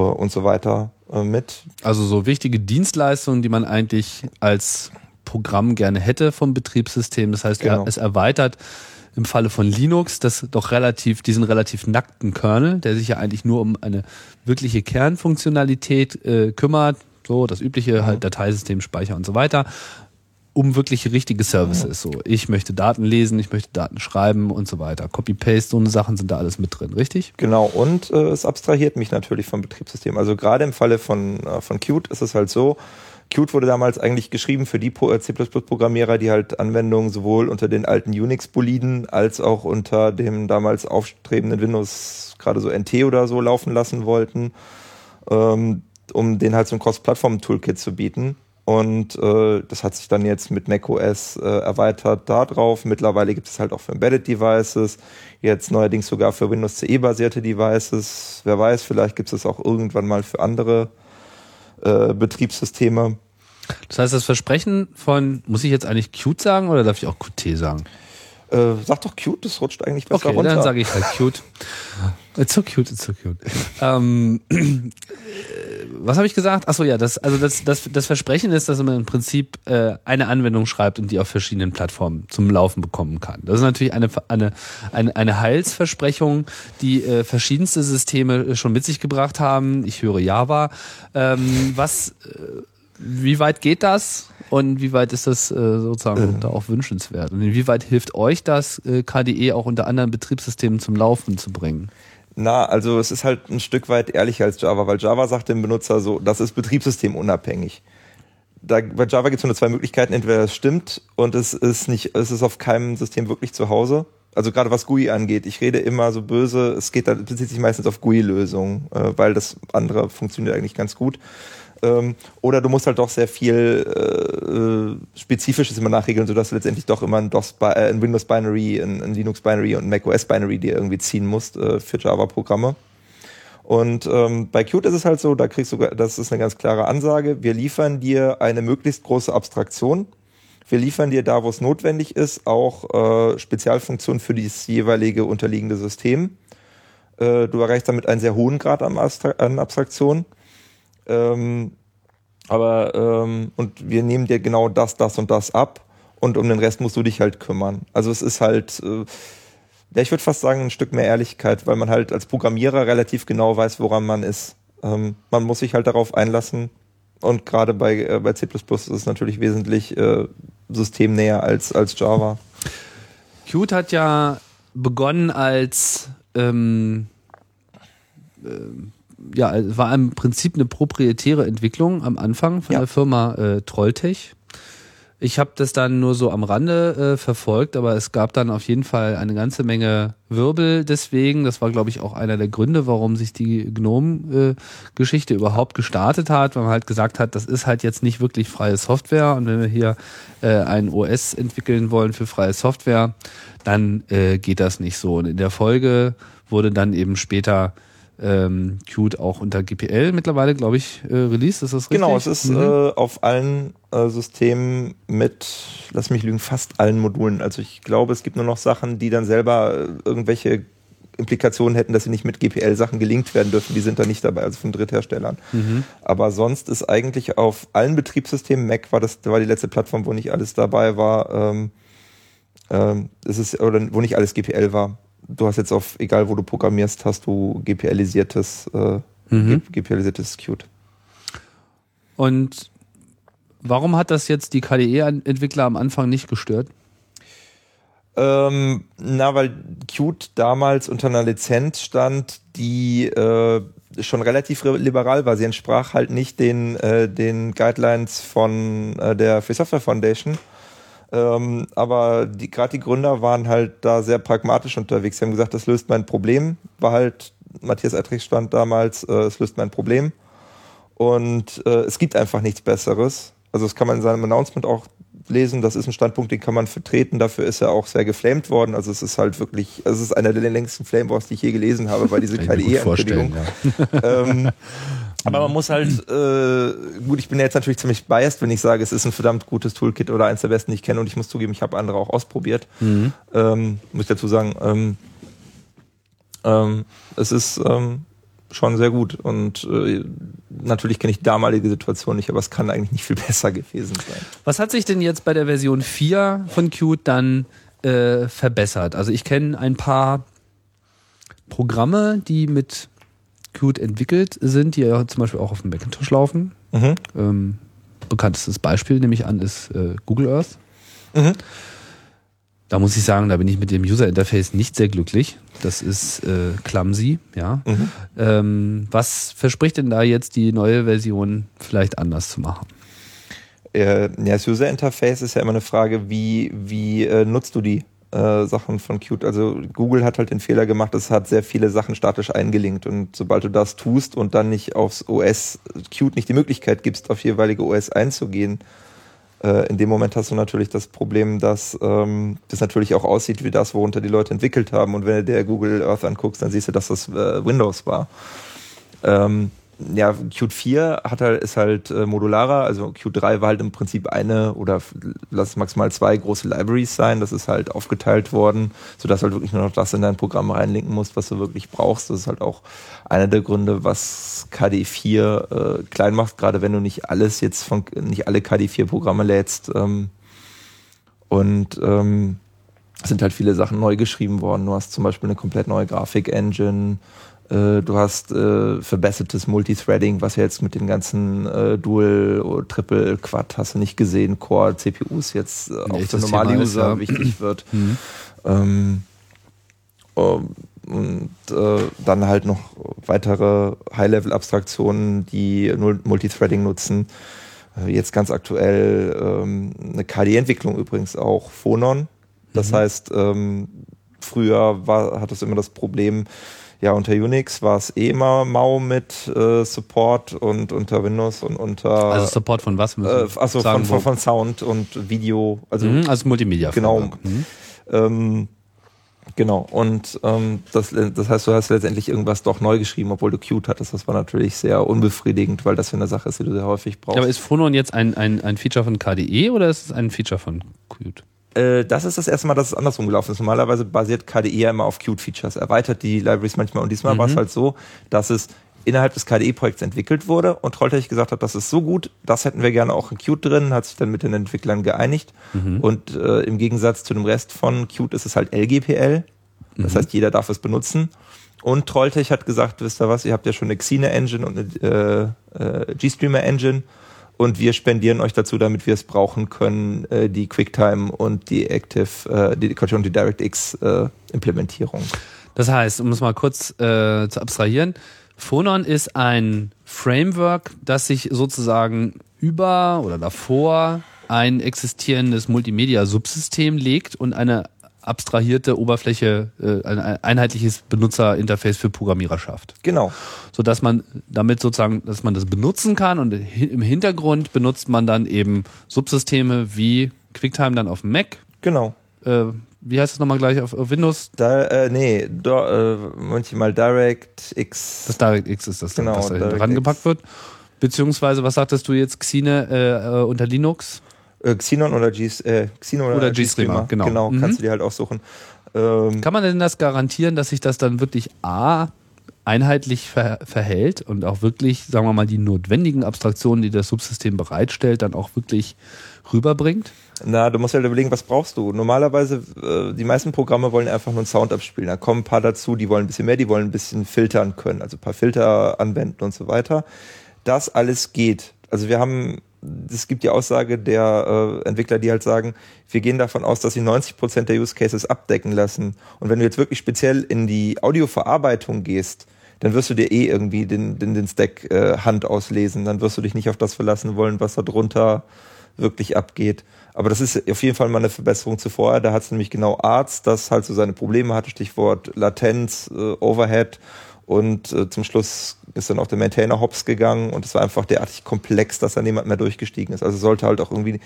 und so weiter äh, mit. Also so wichtige Dienstleistungen, die man eigentlich als Programm gerne hätte vom Betriebssystem. Das heißt, Genau. es erweitert im Falle von Linux das doch relativ, diesen relativ nackten Kernel, der sich ja eigentlich nur um eine wirkliche Kernfunktionalität äh, kümmert, so das übliche halt Dateisystem, Speicher und so weiter, um wirklich richtige Services. So, ich möchte Daten lesen, ich möchte Daten schreiben und so weiter. Copy-Paste, so eine Sachen sind da alles mit drin, richtig? Genau, und äh, es abstrahiert mich natürlich vom Betriebssystem. Also gerade im Falle von, äh, von Qt ist es halt so, Qt wurde damals eigentlich geschrieben für die äh, C++-Programmierer, die halt Anwendungen sowohl unter den alten Unix-Boliden als auch unter dem damals aufstrebenden Windows, gerade so NT oder so, laufen lassen wollten, ähm, um den halt so ein Cross-Plattform-Toolkit zu bieten. Und äh, das hat sich dann jetzt mit macOS äh, erweitert darauf. Mittlerweile gibt es halt auch für Embedded Devices, jetzt neuerdings sogar für Windows CE-basierte Devices. Wer weiß, vielleicht gibt es auch irgendwann mal für andere äh, Betriebssysteme. Das heißt, das Versprechen von, muss ich jetzt eigentlich Qt sagen oder darf ich auch Qt sagen? Äh, sag doch cute, das rutscht eigentlich besser Okay, runter. dann sage ich halt cute. <laughs> It's so cute, it's so cute. ähm, äh, was habe ich gesagt? Achso, ja, das, also das, das, das Versprechen ist, dass man im Prinzip äh, eine Anwendung schreibt und die auf verschiedenen Plattformen zum Laufen bekommen kann. Das ist natürlich eine, eine, eine, eine Heilsversprechung, die äh, verschiedenste Systeme schon mit sich gebracht haben. Ich höre Java. Ähm, was, äh, wie weit geht das? Und wie weit ist das äh, sozusagen äh. da auch wünschenswert? Und inwieweit hilft euch das, äh, KDE auch unter anderen Betriebssystemen zum Laufen zu bringen? Na, also es ist halt ein Stück weit ehrlicher als Java, weil Java sagt dem Benutzer so, das ist betriebssystemunabhängig. Da, bei Java gibt es nur zwei Möglichkeiten, entweder es stimmt und es ist nicht, es ist auf keinem System wirklich zu Hause. Also gerade was GUI angeht, ich rede immer so böse, es geht dann bezieht sich meistens auf GUI-Lösungen, äh, weil das andere funktioniert eigentlich ganz gut. Ähm, oder du musst halt doch sehr viel äh, Spezifisches immer nachregeln, sodass du letztendlich doch immer ein, DOS, äh, ein Windows Binary, ein, ein, Linux Binary und ein Mac OS Binary dir irgendwie ziehen musst äh, für Java-Programme. Und ähm, bei Qt ist es halt so, da kriegst du, das ist eine ganz klare Ansage, wir liefern dir eine möglichst große Abstraktion. Wir liefern dir da, wo es notwendig ist, auch äh, Spezialfunktionen für das jeweilige unterliegende System. Äh, du erreichst damit einen sehr hohen Grad an, Abstraktion. Ähm, aber ähm, und wir nehmen dir genau das, das und das ab und um den Rest musst du dich halt kümmern. Also es ist halt, äh, ja, ich würde fast sagen, ein Stück mehr Ehrlichkeit, weil man halt als Programmierer relativ genau weiß, woran man ist. Ähm, man muss sich halt darauf einlassen. Und gerade bei, äh, bei C ist es natürlich wesentlich äh, systemnäher als, als Java. Qt hat ja begonnen als ähm, äh, ja, es war im Prinzip eine proprietäre Entwicklung am Anfang von ja. der Firma äh, Trolltech. Ich habe das dann nur so am Rande äh, verfolgt, aber es gab dann auf jeden Fall eine ganze Menge Wirbel deswegen. Das war, glaube ich, auch einer der Gründe, warum sich die Gnome-Geschichte äh, überhaupt gestartet hat, weil man halt gesagt hat, das ist halt jetzt nicht wirklich freie Software und wenn wir hier äh, ein OS entwickeln wollen für freie Software, dann äh, geht das nicht so. Und in der Folge wurde dann eben später ähm, Qt auch unter GPL mittlerweile, glaube ich, äh, released. Ist das richtig? Genau, es ist mhm. äh, auf allen äh, Systemen mit, lass mich lügen, fast allen Modulen. Also ich glaube, es gibt nur noch Sachen, die dann selber äh, irgendwelche Implikationen hätten, dass sie nicht mit GPL-Sachen gelinkt werden dürfen. Die sind da nicht dabei, also von Drittherstellern. Mhm. Aber sonst ist eigentlich auf allen Betriebssystemen, Mac war das war die letzte Plattform, wo nicht alles dabei war, ähm, ähm, es ist, oder wo nicht alles GPL war du hast jetzt auf, egal wo du programmierst, hast du GPLisiertes, äh, mhm. GPLisiertes Qt. Und warum hat das jetzt die KDE-Entwickler am Anfang nicht gestört? Ähm, na, weil Qt damals unter einer Lizenz stand, die äh, schon relativ liberal war. Sie entsprach halt nicht den, äh, den Guidelines von äh, der Free Software Foundation. Ähm, aber gerade die Gründer waren halt da sehr pragmatisch unterwegs. Sie haben gesagt, das löst mein Problem. War halt, Matthias Eitrich stand damals, äh, es löst mein Problem. Und äh, es gibt einfach nichts Besseres. Also das kann man in seinem Announcement auch lesen. Das ist ein Standpunkt, den kann man vertreten. Dafür ist er auch sehr geflamed worden. Also es ist halt wirklich, es ist einer der längsten Flame Wars, die ich je gelesen habe, weil diese KDE-Ankündigung. Ja. ähm, <laughs> aber man muss halt, äh, gut, ich bin jetzt natürlich ziemlich biased, wenn ich sage, es ist ein verdammt gutes Toolkit oder eins der besten, die ich kenne und ich muss zugeben, ich habe andere auch ausprobiert. Mhm. Ähm, muss ich dazu sagen, ähm, ähm, es ist ähm, schon sehr gut und äh, natürlich kenne ich damalige Situation nicht, aber es kann eigentlich nicht viel <laughs> besser gewesen sein. Was hat sich denn jetzt bei der Version 4 von Qt dann äh, verbessert? Also ich kenne ein paar Programme, die mit Qt entwickelt sind, die ja zum Beispiel auch auf dem Macintosh laufen. Mhm. Ähm, bekanntestes Beispiel, nehme ich an, ist äh, Google Earth. Mhm. Da muss ich sagen, da bin ich mit dem User Interface nicht sehr glücklich. Das ist äh, clumsy, ja. Mhm. Ähm, was verspricht denn da jetzt die neue Version vielleicht anders zu machen? Äh, ja, das User Interface ist ja immer eine Frage, wie, wie äh, nutzt du die? Äh, Sachen von Qt. Also Google hat halt den Fehler gemacht, es hat sehr viele Sachen statisch eingelinkt und sobald du das tust und dann nicht aufs OS Qt nicht die Möglichkeit gibst, auf jeweilige OS einzugehen, äh, in dem Moment hast du natürlich das Problem, dass ähm, das natürlich auch aussieht wie das, worunter die Leute entwickelt haben. Und wenn du dir Google Earth anguckst, dann siehst du, dass das äh, Windows war. Ähm, ja, Qt 4 hat halt, ist halt äh, modularer, also Qt 3 war halt im Prinzip eine oder lass es maximal zwei große Libraries sein. Das ist halt aufgeteilt worden, sodass du halt wirklich nur noch das in dein Programm reinlinken musst, was du wirklich brauchst. Das ist halt auch einer der Gründe, was KD4 äh, klein macht, gerade wenn du nicht alles jetzt von nicht alle KD4-Programme lädst. Ähm, und ähm, sind halt viele Sachen neu geschrieben worden. Du hast zum Beispiel eine komplett neue Grafik-Engine, du hast äh, verbessertes Multithreading, was ja jetzt mit den ganzen äh, Dual, Triple, Quad, hast du nicht gesehen, Core, CPUs jetzt äh, auch für normale User ja. wichtig wird. Mhm. Ähm, ähm, und äh, dann halt noch weitere High-Level-Abstraktionen, die Multithreading nutzen. Äh, jetzt ganz aktuell ähm, eine KD-Entwicklung übrigens auch, Phonon. Das mhm. heißt, ähm, früher war, hat es immer das Problem, ja, unter Unix war es eh immer mau mit äh, Support und unter Windows und unter. Also Support von was? Äh, also von, von, von, Sound und Video. Also, mhm, also Multimedia. Genau. Mhm. Ähm, genau. Und ähm, das, das heißt, du hast letztendlich irgendwas doch neu geschrieben, obwohl du Qt hattest. Das war natürlich sehr unbefriedigend, weil das für eine Sache ist, die du sehr häufig brauchst. Aber ist Phonon jetzt ein, ein, ein Feature von KDE oder ist es ein Feature von Qt? Äh, das ist das erste Mal, dass es andersrum gelaufen ist. Normalerweise basiert KDE ja immer auf Qt-Features, erweitert die Libraries manchmal und diesmal mhm. war es halt so, dass es innerhalb des KDE-Projekts entwickelt wurde und Trolltech gesagt hat, das ist so gut, das hätten wir gerne auch in Qt drin, hat sich dann mit den Entwicklern geeinigt mhm. und äh, im Gegensatz zu dem Rest von Qt ist es halt LGPL, das mhm. heißt, jeder darf es benutzen. Und Trolltech hat gesagt, wisst ihr was, ihr habt ja schon eine Xine Engine und eine äh, äh, GStreamer Engine und wir spendieren euch dazu, damit wir es brauchen können, äh, die QuickTime und die Active, äh, die, die DirectX äh, Implementierung. Das heißt, um es mal kurz äh, zu abstrahieren, Phonon ist ein Framework, das sich sozusagen über oder davor ein existierendes Multimedia-Subsystem legt und eine abstrahierte Oberfläche, äh, ein einheitliches Benutzerinterface für Programmierer schafft. Genau. So dass man damit sozusagen, dass man das benutzen kann und im Hintergrund benutzt man dann eben Subsysteme wie QuickTime dann auf dem Mac. Genau. Äh, wie heißt es nochmal gleich auf, auf Windows? Da, äh, nee, do, äh, manchmal DirectX. Das DirectX ist das, genau, was da dran gepackt wird. Beziehungsweise, was sagtest du jetzt, Xine äh, äh, unter Linux? Äh, Xenon oder, G, äh, Xenon oder, oder G-Streamer, genau. Genau, mhm. kannst du dir halt aussuchen. Ähm, Kann man denn das garantieren, dass sich das dann wirklich A einheitlich ver verhält und auch wirklich, sagen wir mal, die notwendigen Abstraktionen, die das Subsystem bereitstellt, dann auch wirklich rüberbringt? Na, du musst halt überlegen, was brauchst du? Normalerweise, äh, die meisten Programme wollen einfach nur einen Sound abspielen. Da kommen ein paar dazu, die wollen ein bisschen mehr, die wollen ein bisschen filtern können, also ein paar Filter anwenden und so weiter. Das alles geht. Also wir haben es gibt die Aussage der äh, Entwickler, die halt sagen, wir gehen davon aus, dass sie 90 Prozent der Use Cases abdecken lassen. Und wenn du jetzt wirklich speziell in die Audioverarbeitung gehst, dann wirst du dir eh irgendwie den, den, den Stack äh, Hand auslesen. Dann wirst du dich nicht auf das verlassen wollen, was da drunter wirklich abgeht. Aber das ist auf jeden Fall mal eine Verbesserung zu vorher. Da hat es nämlich genau Arzt, das halt so seine Probleme hatte, Stichwort Latenz, äh, Overhead und äh, zum Schluss ist dann auch der Maintainer hops gegangen und es war einfach derartig komplex, dass da niemand mehr durchgestiegen ist. Also sollte halt auch irgendwie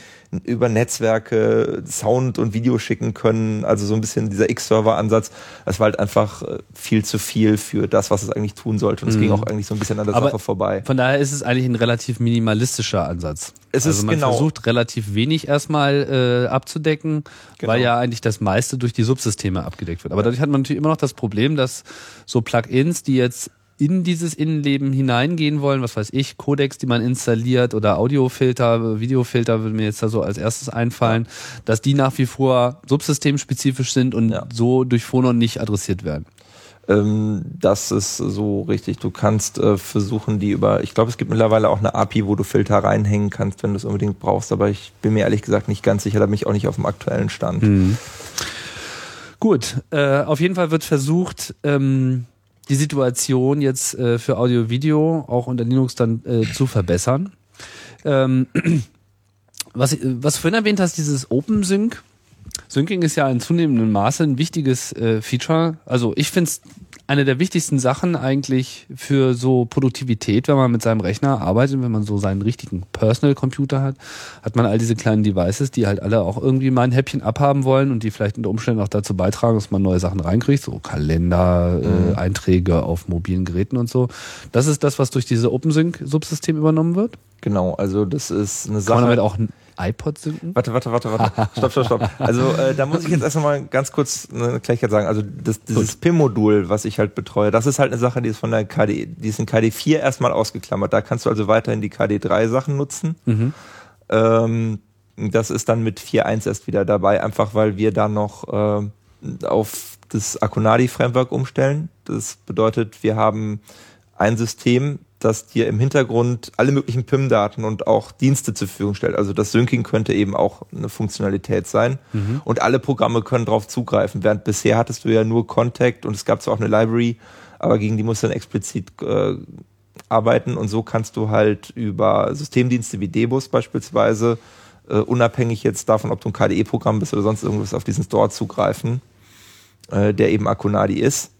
über Netzwerke Sound und Video schicken können. Also so ein bisschen dieser X-Server-Ansatz. Es war halt einfach äh, viel zu viel für das, was es eigentlich tun sollte. Und es mhm. ging auch eigentlich so ein bisschen an der Aber Sache vorbei. Von daher ist es eigentlich ein relativ minimalistischer Ansatz. Es also ist man genau. versucht relativ wenig erstmal äh, abzudecken, genau. weil ja eigentlich das meiste durch die Subsysteme abgedeckt wird. Aber dadurch hat man natürlich immer noch das Problem, dass so Plugins, die jetzt in dieses Innenleben hineingehen wollen, was weiß ich, Codecs, die man installiert oder Audiofilter, Videofilter würde mir jetzt da so als erstes einfallen, dass die nach wie vor subsystemspezifisch sind und ja. so durch Phonon nicht adressiert werden. Ähm, das ist so richtig. Du kannst äh, versuchen, die über, ich glaube, es gibt mittlerweile auch eine API, wo du Filter reinhängen kannst, wenn du es unbedingt brauchst, aber ich bin mir ehrlich gesagt nicht ganz sicher, da bin ich auch nicht auf dem aktuellen Stand. Mhm. Gut, äh, auf jeden Fall wird versucht, ähm, die Situation jetzt äh, für Audio-Video auch unter Linux dann äh, zu verbessern. Ähm, <clears throat> was, was du vorhin erwähnt hast, dieses OpenSync. Syncing ist ja in zunehmendem Maße ein wichtiges äh, Feature. Also ich finde es eine der wichtigsten Sachen eigentlich für so Produktivität, wenn man mit seinem Rechner arbeitet, wenn man so seinen richtigen Personal Computer hat, hat man all diese kleinen Devices, die halt alle auch irgendwie mal ein Häppchen abhaben wollen und die vielleicht unter Umständen auch dazu beitragen, dass man neue Sachen reinkriegt, so Kalender, mhm. äh, Einträge auf mobilen Geräten und so. Das ist das, was durch diese OpenSync-Subsystem übernommen wird? Genau, also das ist eine Sache. Kann man damit auch iPod synken? Warte, warte, warte, warte. <laughs> stopp, stopp, stopp. Also äh, da muss ich jetzt erst mal ganz kurz eine Kleinigkeit sagen. Also das, dieses PIM-Modul, was ich halt betreue, das ist halt eine Sache, die ist von der KD, die ist in KD4 erstmal ausgeklammert. Da kannst du also weiterhin die KD3 Sachen nutzen. Mhm. Ähm, das ist dann mit 4.1 erst wieder dabei, einfach weil wir da noch äh, auf das Akunadi Framework umstellen. Das bedeutet, wir haben ein System, das dir im Hintergrund alle möglichen PIM-Daten und auch Dienste zur Verfügung stellt. Also das Syncing könnte eben auch eine Funktionalität sein. Mhm. Und alle Programme können darauf zugreifen. Während bisher hattest du ja nur Contact und es gab zwar auch eine Library, aber gegen die musst du dann explizit äh, arbeiten. Und so kannst du halt über Systemdienste wie Debus beispielsweise, äh, unabhängig jetzt davon, ob du ein KDE-Programm bist oder sonst irgendwas, auf diesen Store zugreifen, äh, der eben Akunadi ist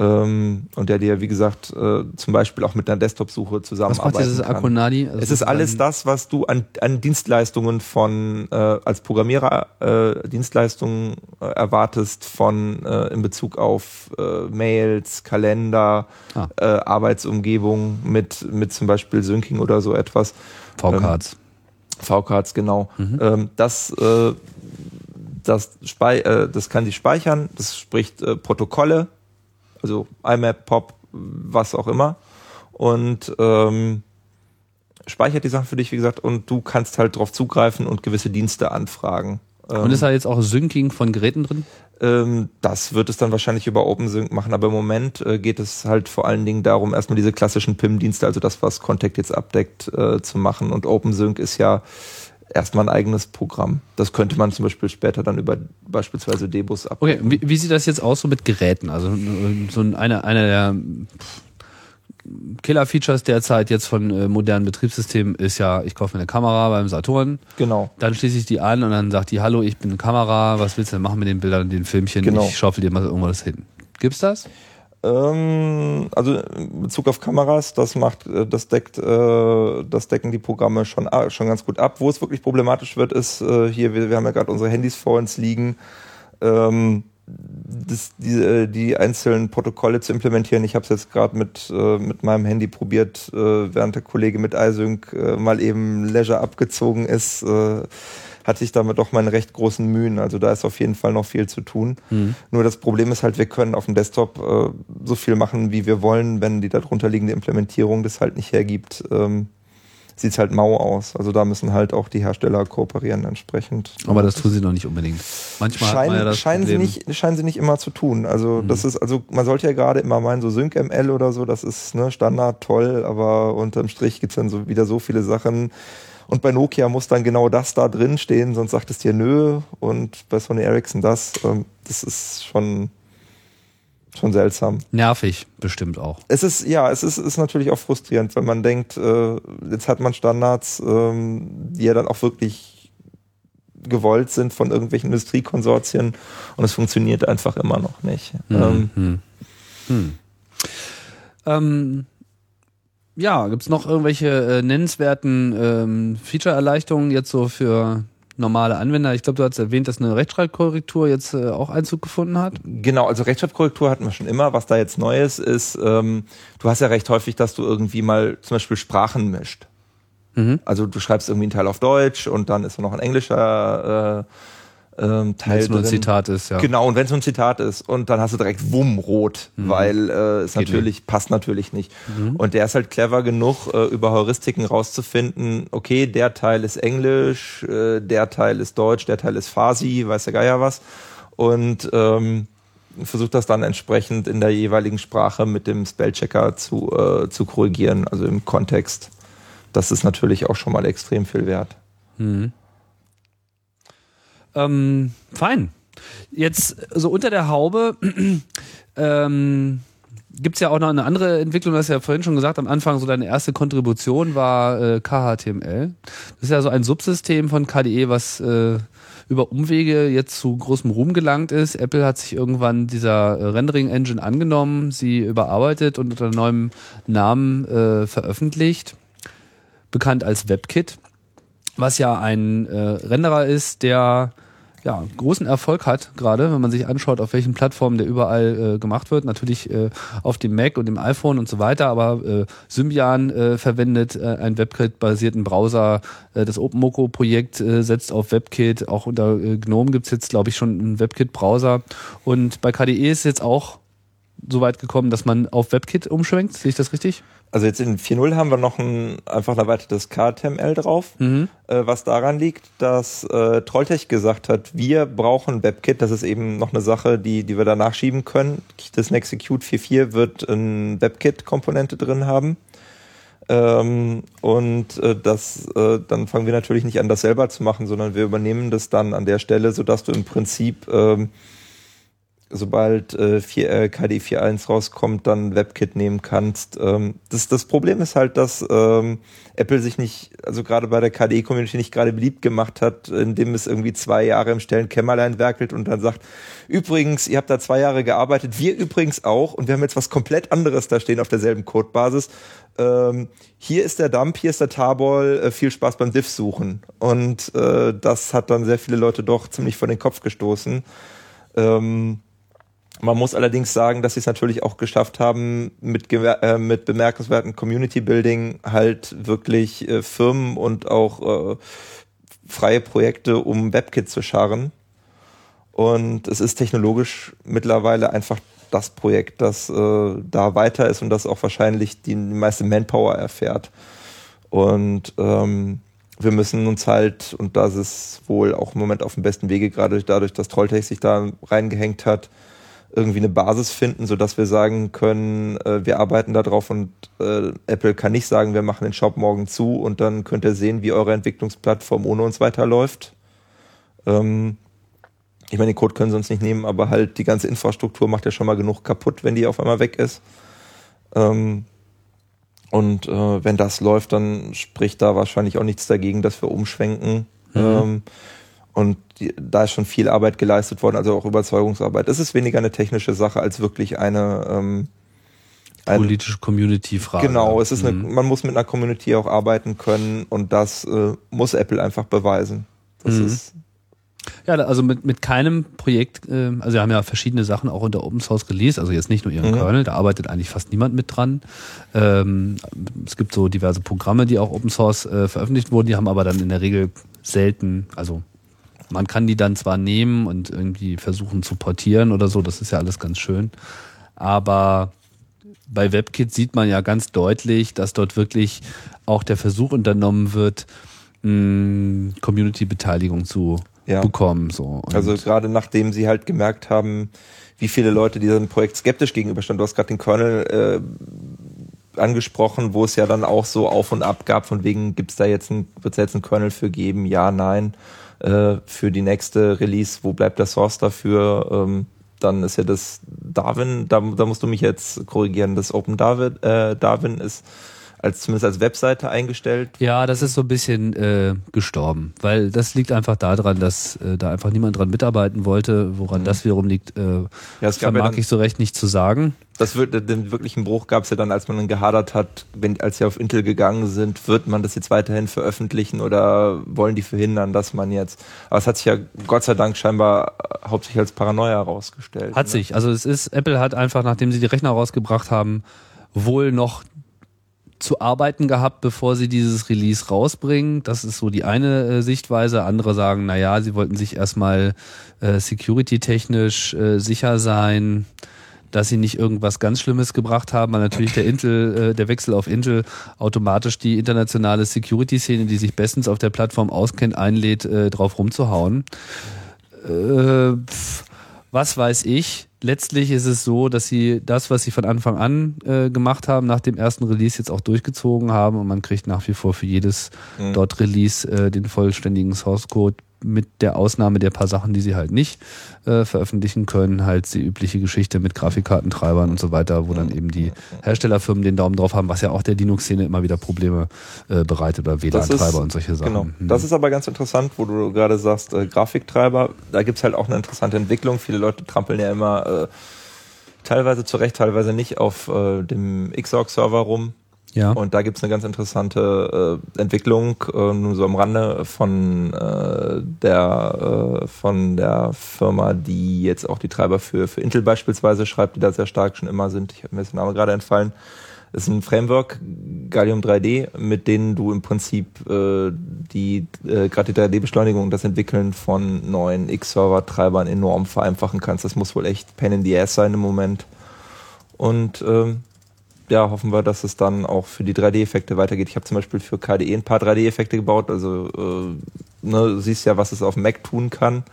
ähm, und der dir, wie gesagt, äh, zum Beispiel auch mit einer Desktop-Suche zusammenarbeiten was macht dieses Akonadi? Also es ist alles das, was du an, an Dienstleistungen von äh, als Programmierer äh, Dienstleistungen äh, erwartest von äh, in Bezug auf äh, Mails, Kalender, ah. Arbeitsumgebung mit mit zum Beispiel Syncing oder so etwas. V-Cards. Ähm, V-Cards, genau. Mhm. Ähm, das das, das kann die speichern, das spricht Protokolle, also IMAP, POP, was auch immer. Und ähm, speichert die Sachen für dich, wie gesagt, und du kannst halt darauf zugreifen und gewisse Dienste anfragen. Und ist da jetzt auch Syncing von Geräten drin? Ähm, das wird es dann wahrscheinlich über OpenSync machen, aber im Moment äh, geht es halt vor allen Dingen darum, erstmal diese klassischen PIM-Dienste, also das, was Contact jetzt abdeckt, äh, zu machen. Und OpenSync ist ja erstmal ein eigenes Programm. Das könnte man zum Beispiel später dann über beispielsweise Debus ab. Okay, wie, wie, sieht das jetzt aus so mit Geräten? Also so eine, eine der Killer-Features derzeit jetzt von äh, modernen Betriebssystemen ist ja, ich kaufe mir eine Kamera beim Saturn. Genau. Dann schließe ich die an und dann sagt die, hallo, ich bin eine Kamera, was willst du denn machen mit den Bildern und den Filmchen? Genau. Ich schaufel dir mal irgendwas hin. Gibt's das? Ähm, also in Bezug auf Kameras, das macht, äh, das deckt, äh, das decken die Programme schon, schon ganz gut ab. Wo es wirklich problematisch wird, ist äh, hier, wir, wir haben ja gerade unsere Handys vor uns liegen. Ähm, das, die, äh, die einzelnen Protokolle zu implementieren. Ich habe es jetzt gerade mit, äh, mit meinem Handy probiert, äh, während der Kollege mit iSync äh, mal eben Leisure abgezogen ist. Hatte ich damit doch meine recht großen Mühen. Also da ist auf jeden Fall noch viel zu tun. Mhm. Nur das Problem ist halt, wir können auf dem Desktop äh, so viel machen, wie wir wollen, wenn die darunter liegende Implementierung das halt nicht hergibt. Ähm, sieht es halt mau aus. Also da müssen halt auch die Hersteller kooperieren entsprechend. Aber das tun sie noch nicht unbedingt. Manchmal scheinen, ja scheinen sie nicht, scheinen sie nicht immer zu tun. Also mhm. das ist, also man sollte ja gerade immer meinen, so SyncML oder so, das ist ne, Standard, toll, aber unterm Strich gibt's dann so wieder so viele Sachen, und bei Nokia muss dann genau das da drin stehen, sonst sagt es dir nö. Und bei Sony Ericsson das. Ähm, das ist schon, schon seltsam. Nervig, bestimmt auch. Es ist, ja, es ist, ist natürlich auch frustrierend, wenn man denkt, äh, jetzt hat man Standards, ähm, die ja dann auch wirklich gewollt sind von irgendwelchen Industriekonsortien und es funktioniert einfach immer noch nicht. Mhm. Ähm, hm. Hm. Ähm, ja, gibt's noch irgendwelche äh, nennenswerten ähm, Feature-Erleichterungen jetzt so für normale Anwender? Ich glaube, du hast erwähnt, dass eine Rechtschreibkorrektur jetzt äh, auch Einzug gefunden hat. Genau, also Rechtschreibkorrektur hatten wir schon immer. Was da jetzt Neues ist, ähm, du hast ja recht häufig, dass du irgendwie mal zum Beispiel Sprachen mischt. Mhm. Also du schreibst irgendwie einen Teil auf Deutsch und dann ist noch ein englischer äh, ähm, Teil Wenn es nur ein Zitat ist, ja. Genau, und wenn es nur ein Zitat ist und dann hast du direkt Wumm rot, mhm. weil äh, es Geht natürlich nicht. passt natürlich nicht. Mhm. Und der ist halt clever genug, äh, über Heuristiken rauszufinden, okay, der Teil ist Englisch, äh, der Teil ist Deutsch, der Teil ist Farsi, weiß der Geier was. Und ähm, versucht das dann entsprechend in der jeweiligen Sprache mit dem Spellchecker zu, äh, zu korrigieren, also im Kontext. Das ist natürlich auch schon mal extrem viel wert. Mhm. Ähm, fein. Jetzt so unter der Haube <clears throat> ähm, gibt es ja auch noch eine andere Entwicklung, du hast ja vorhin schon gesagt, am Anfang so deine erste Kontribution war äh, KHTML. Das ist ja so ein Subsystem von KDE, was äh, über Umwege jetzt zu großem Ruhm gelangt ist. Apple hat sich irgendwann dieser äh, Rendering-Engine angenommen, sie überarbeitet und unter neuem Namen äh, veröffentlicht, bekannt als WebKit was ja ein äh, Renderer ist, der ja, großen Erfolg hat, gerade wenn man sich anschaut, auf welchen Plattformen der überall äh, gemacht wird. Natürlich äh, auf dem Mac und dem iPhone und so weiter, aber äh, Symbian äh, verwendet äh, einen WebKit-basierten Browser. Äh, das OpenMoko-Projekt äh, setzt auf WebKit. Auch unter äh, GNOME gibt's jetzt, glaube ich, schon einen WebKit-Browser. Und bei KDE ist jetzt auch so weit gekommen, dass man auf WebKit umschwenkt. Sehe ich das richtig? Also jetzt in 4.0 haben wir noch ein einfach ein erweitertes KTML drauf, mhm. äh, was daran liegt, dass äh, Trolltech gesagt hat, wir brauchen WebKit, das ist eben noch eine Sache, die, die wir da nachschieben können. Das Nexecute 4.4 wird eine WebKit-Komponente drin haben. Ähm, und äh, das, äh, dann fangen wir natürlich nicht an, das selber zu machen, sondern wir übernehmen das dann an der Stelle, sodass du im Prinzip ähm, sobald äh, 4, äh, KDE 4.1 rauskommt, dann WebKit nehmen kannst. Ähm, das, das Problem ist halt, dass ähm, Apple sich nicht, also gerade bei der KDE-Community nicht gerade beliebt gemacht hat, indem es irgendwie zwei Jahre im stillen Kämmerlein werkelt und dann sagt, übrigens, ihr habt da zwei Jahre gearbeitet, wir übrigens auch und wir haben jetzt was komplett anderes da stehen auf derselben Codebasis. Ähm, hier ist der Dump, hier ist der Tarball, äh, viel Spaß beim Diff suchen. Und äh, das hat dann sehr viele Leute doch ziemlich vor den Kopf gestoßen. Ähm, man muss allerdings sagen, dass sie es natürlich auch geschafft haben, mit, äh, mit bemerkenswerten Community Building halt wirklich äh, Firmen und auch äh, freie Projekte um WebKit zu scharren. Und es ist technologisch mittlerweile einfach das Projekt, das äh, da weiter ist und das auch wahrscheinlich die, meiste Manpower erfährt. Und ähm, wir müssen uns halt, und das ist wohl auch im Moment auf dem besten Wege, gerade dadurch, dass Trolltech sich da reingehängt hat, irgendwie eine Basis finden, so dass wir sagen können, äh, wir arbeiten da drauf und äh, Apple kann nicht sagen, wir machen den Shop morgen zu und dann könnt ihr sehen, wie eure Entwicklungsplattform ohne uns weiterläuft. Ähm, ich meine, den Code können sie uns nicht nehmen, aber halt die ganze Infrastruktur macht ja schon mal genug kaputt, wenn die auf einmal weg ist. Ähm, und äh, wenn das läuft, dann spricht da wahrscheinlich auch nichts dagegen, dass wir umschwenken. Mhm. Ähm, und die, da ist schon viel Arbeit geleistet worden, also auch Überzeugungsarbeit. Es ist weniger eine technische Sache als wirklich eine ähm, eine, politische Community-Frage. Genau, es ist eine, mhm. man muss mit einer Community auch arbeiten können und das äh, muss Apple einfach beweisen. Das mhm. ist ja, also mit, mit keinem Projekt, äh, also wir haben ja verschiedene Sachen auch unter Open Source released, also jetzt nicht nur ihren mhm. Kernel, da arbeitet eigentlich fast niemand mit dran. Ähm, es gibt so diverse Programme, die auch Open Source äh, veröffentlicht wurden, die haben aber dann in der Regel selten, also man kann die dann zwar nehmen und irgendwie versuchen zu portieren oder so, das ist ja alles ganz schön. Aber bei WebKit sieht man ja ganz deutlich, dass dort wirklich auch der Versuch unternommen wird, Community-Beteiligung zu ja. bekommen. So. Und also gerade nachdem sie halt gemerkt haben, wie viele Leute diesem Projekt skeptisch gegenüberstanden. Du hast gerade den Kernel äh, angesprochen, wo es ja dann auch so auf und ab gab, von wegen, gibt es da jetzt ein, wird es jetzt einen Kernel für geben? Ja, nein äh, für die nächste Release, wo bleibt der Source dafür? Ähm, dann ist ja das Darwin, da, da musst du mich jetzt korrigieren, das Open Darwin, äh, Darwin ist als zumindest als Webseite eingestellt. Ja, das ist so ein bisschen äh, gestorben, weil das liegt einfach daran, dass äh, da einfach niemand dran mitarbeiten wollte. Woran mhm. das wiederum liegt, äh, ja, vermag ja dann, ich so recht nicht zu sagen. Das wird, den wirklichen Bruch gab es ja dann, als man dann gehadert hat, wenn, als sie auf Intel gegangen sind, wird man das jetzt weiterhin veröffentlichen oder wollen die verhindern, dass man jetzt. Aber es hat sich ja Gott sei Dank scheinbar hauptsächlich als Paranoia herausgestellt. Hat ne? sich. Also es ist, Apple hat einfach, nachdem sie die Rechner rausgebracht haben, wohl noch zu arbeiten gehabt, bevor sie dieses Release rausbringen. Das ist so die eine äh, Sichtweise. Andere sagen, na ja, sie wollten sich erstmal äh, security-technisch äh, sicher sein, dass sie nicht irgendwas ganz Schlimmes gebracht haben, weil natürlich der Intel, äh, der Wechsel auf Intel automatisch die internationale Security-Szene, die sich bestens auf der Plattform auskennt, einlädt, äh, drauf rumzuhauen. Äh, was weiß ich? letztlich ist es so, dass sie das, was sie von Anfang an äh, gemacht haben, nach dem ersten Release jetzt auch durchgezogen haben und man kriegt nach wie vor für jedes mhm. dort Release äh, den vollständigen Source Code mit der Ausnahme der paar Sachen, die sie halt nicht äh, veröffentlichen können, halt die übliche Geschichte mit Grafikkartentreibern und so weiter, wo dann eben die Herstellerfirmen den Daumen drauf haben, was ja auch der Linux-Szene immer wieder Probleme äh, bereitet oder WLAN-Treiber und solche Sachen. Genau. Hm. Das ist aber ganz interessant, wo du gerade sagst, äh, Grafiktreiber, da gibt's halt auch eine interessante Entwicklung. Viele Leute trampeln ja immer äh, teilweise zurecht, teilweise nicht auf äh, dem Xorg-Server rum ja. Und da gibt's eine ganz interessante äh, Entwicklung, äh, nur so am Rande von äh, der äh, von der Firma, die jetzt auch die Treiber für, für Intel beispielsweise schreibt, die da sehr stark schon immer sind. Ich habe mir jetzt der Name gerade entfallen. Das ist ein Framework, Gallium 3D, mit denen du im Prinzip äh, die äh, gerade die 3D-Beschleunigung und das Entwickeln von neuen X-Server-Treibern enorm vereinfachen kannst. Das muss wohl echt Pen in the Ass sein im Moment. Und ähm, ja, hoffen wir, dass es dann auch für die 3D-Effekte weitergeht. Ich habe zum Beispiel für KDE ein paar 3D-Effekte gebaut. Also äh, ne, du siehst ja, was es auf Mac tun kann.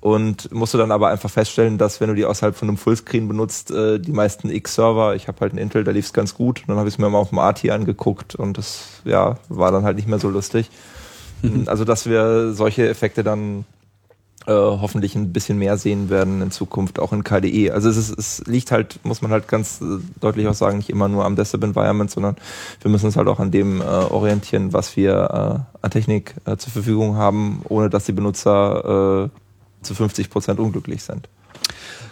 Und musste dann aber einfach feststellen, dass wenn du die außerhalb von einem Fullscreen benutzt, äh, die meisten X-Server, ich habe halt einen Intel, da lief es ganz gut. Und dann habe ich es mir mal auf dem ATI angeguckt und das ja, war dann halt nicht mehr so lustig. Mhm. <laughs> Also dass wir solche Effekte dann äh, hoffentlich ein bisschen mehr sehen werden in Zukunft, auch in KDE. Also es, ist, es liegt halt, muss man halt ganz äh, deutlich auch sagen, nicht immer nur am Desktop Environment, sondern wir müssen uns halt auch an dem äh, orientieren, was wir äh, an Technik äh, zur Verfügung haben, ohne dass die Benutzer zu 50 Prozent unglücklich sind.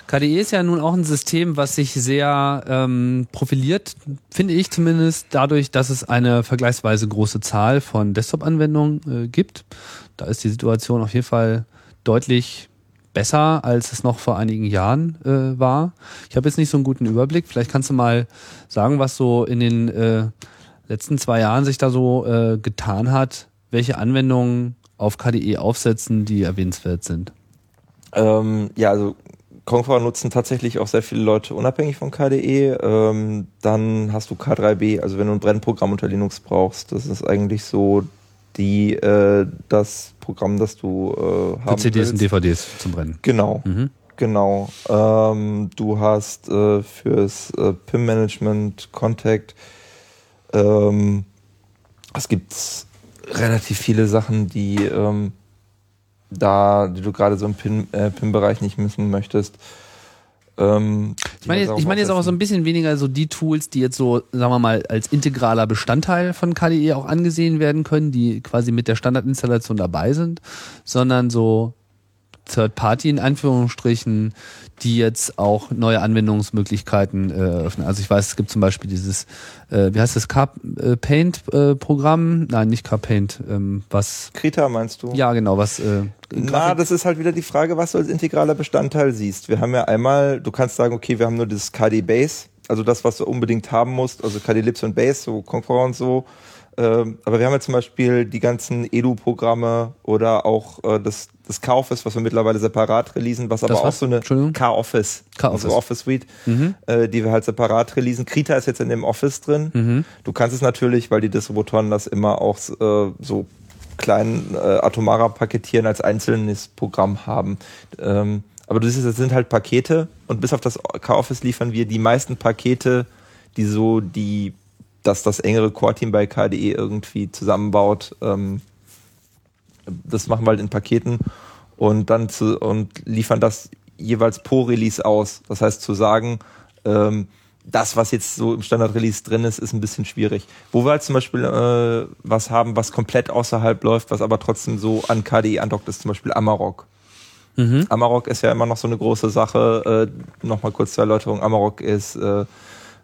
KDE ist ja nun auch ein System, was sich sehr ähm, profiliert, finde ich zumindest, dadurch, dass es eine vergleichsweise große Zahl von Desktop-Anwendungen äh, gibt. Da ist die Situation auf jeden Fall deutlich besser, als es noch vor einigen Jahren äh, war. Ich habe jetzt nicht so einen guten Überblick. Vielleicht kannst du mal sagen, was so in den äh, letzten zwei Jahren sich da so äh, getan hat, welche Anwendungen auf KDE aufsetzen, die erwähnenswert sind. Ähm, ja, also Conqueror nutzen tatsächlich auch sehr viele Leute unabhängig von KDE. Ähm, dann hast du K3B, also wenn du ein Brennprogramm unter Linux brauchst, das ist eigentlich so die äh, das Programm, das du äh, haben Für CDs willst. und DVDs zum Brennen. Genau. Mhm. Genau. Ähm, du hast äh, fürs äh, PIM-Management Contact. Ähm, es gibt relativ viele Sachen, die ähm, da, die du gerade so im PIM-Bereich äh, nicht missen möchtest. Ähm, ich meine jetzt, ich mein jetzt auch so ein bisschen weniger so die Tools, die jetzt so, sagen wir mal, als integraler Bestandteil von KDE auch angesehen werden können, die quasi mit der Standardinstallation dabei sind, sondern so Third Party in Anführungsstrichen, die jetzt auch neue Anwendungsmöglichkeiten äh, öffnen. Also ich weiß, es gibt zum Beispiel dieses, äh, wie heißt das, Car-Paint-Programm? Äh, Nein, nicht Car-Paint, ähm, was... Krita meinst du? Ja, genau, was... Äh, Na, das ist halt wieder die Frage, was du als integraler Bestandteil siehst. Wir haben ja einmal, du kannst sagen, okay, wir haben nur das KD Base, also das, was du unbedingt haben musst, also KD Lips und Base, so Conqueror und so, ähm, aber wir haben ja zum Beispiel die ganzen Edu-Programme oder auch äh, das, das K-Office, was wir mittlerweile separat releasen, was aber das auch so eine K-Office, unsere Office Suite, mhm. äh, die wir halt separat releasen. Krita ist jetzt in dem Office drin. Mhm. Du kannst es natürlich, weil die Distributoren das immer auch äh, so klein äh, atomarer paketieren als einzelnes Programm haben. Ähm, aber du siehst, es sind halt Pakete und bis auf das K-Office liefern wir die meisten Pakete, die so die dass das engere Core-Team bei KDE irgendwie zusammenbaut. Ähm, das machen wir halt in Paketen und dann zu, und liefern das jeweils pro Release aus. Das heißt zu sagen, ähm, das, was jetzt so im Standard-Release drin ist, ist ein bisschen schwierig. Wo wir halt zum Beispiel äh, was haben, was komplett außerhalb läuft, was aber trotzdem so an KDE andockt, ist zum Beispiel Amarok. Mhm. Amarok ist ja immer noch so eine große Sache. Äh, Nochmal kurz zur Erläuterung. Amarok ist äh,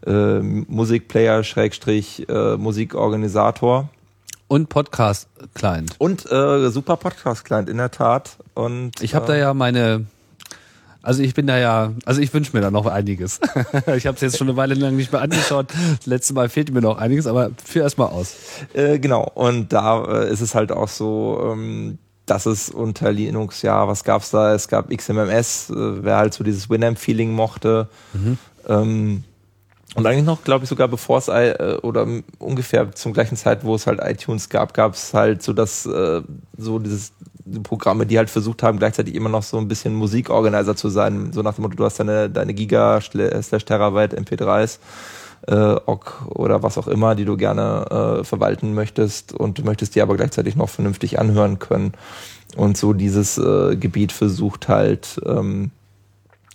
äh, Musikplayer, Schrägstrich, äh, Musikorganisator. Und Podcast-Client. Und äh, super Podcast-Client, in der Tat. Und ich habe äh, da ja meine also ich bin da ja, also ich wünsche mir da noch einiges. <laughs> ich habe es jetzt schon eine Weile lang nicht mehr angeschaut. Das letzte Mal fehlt mir noch einiges, aber führ erst mal aus. Äh, genau, und da äh, ist es halt auch so, ähm, dass es unter Linux, ja, was gab's da? Es gab XMMS, äh, wer halt so dieses Winamp-Feeling mochte. Mhm. Ähm, und eigentlich noch, glaube ich, sogar bevor es äh, oder ungefähr zum gleichen Zeit, wo es halt iTunes gab, gab es halt so das, äh, so dieses die Programme, die halt versucht haben, gleichzeitig immer noch so ein bisschen Musikorganizer zu sein. So nach dem Motto, du hast deine, deine Giga slash Terabyte MP3s, äh, OGG oder was auch immer, die du gerne äh, verwalten möchtest und du möchtest die aber gleichzeitig noch vernünftig anhören können. Und so dieses äh, Gebiet versucht halt ähm,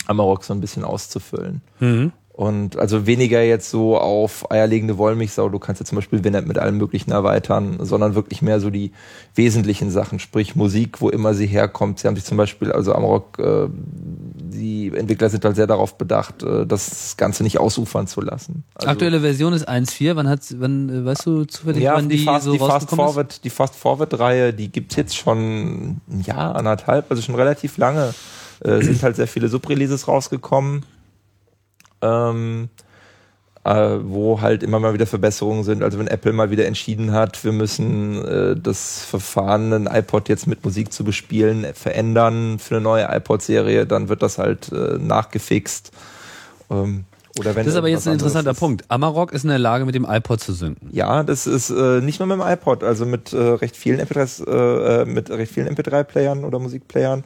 Amarok so ein bisschen auszufüllen. Mhm. Und also weniger jetzt so auf eierlegende Wollmilchsau, du kannst jetzt zum Beispiel Winnet mit allem Möglichen erweitern, sondern wirklich mehr so die wesentlichen Sachen, sprich Musik, wo immer sie herkommt. Sie haben sich zum Beispiel, also Amrock, äh, die Entwickler sind halt sehr darauf bedacht, äh, das Ganze nicht ausufern zu lassen. Also, Aktuelle Version ist 1.4, wann hat wann, äh, weißt du zufällig, ja, wann die, die Fast, so die Fast Forward, ist? Die Fast Forward-Reihe, die gibt's jetzt schon ein Jahr, anderthalb, also schon relativ lange. Äh, sind halt sehr viele Subreleases rausgekommen ähm, äh, wo halt immer mal wieder Verbesserungen sind. Also wenn Apple mal wieder entschieden hat, wir müssen äh, das Verfahren, ein iPod jetzt mit Musik zu bespielen, verändern für eine neue iPod-Serie, dann wird das halt äh, nachgefixt. Ähm, Das ist aber jetzt ein interessanter ist. Punkt. Amarok ist in der Lage, mit dem iPod zu synken. Ja, das ist äh, nicht nur mit dem iPod, also mit äh, recht vielen MP3s, äh, äh, mit recht vielen MP3-Playern oder Musikplayern,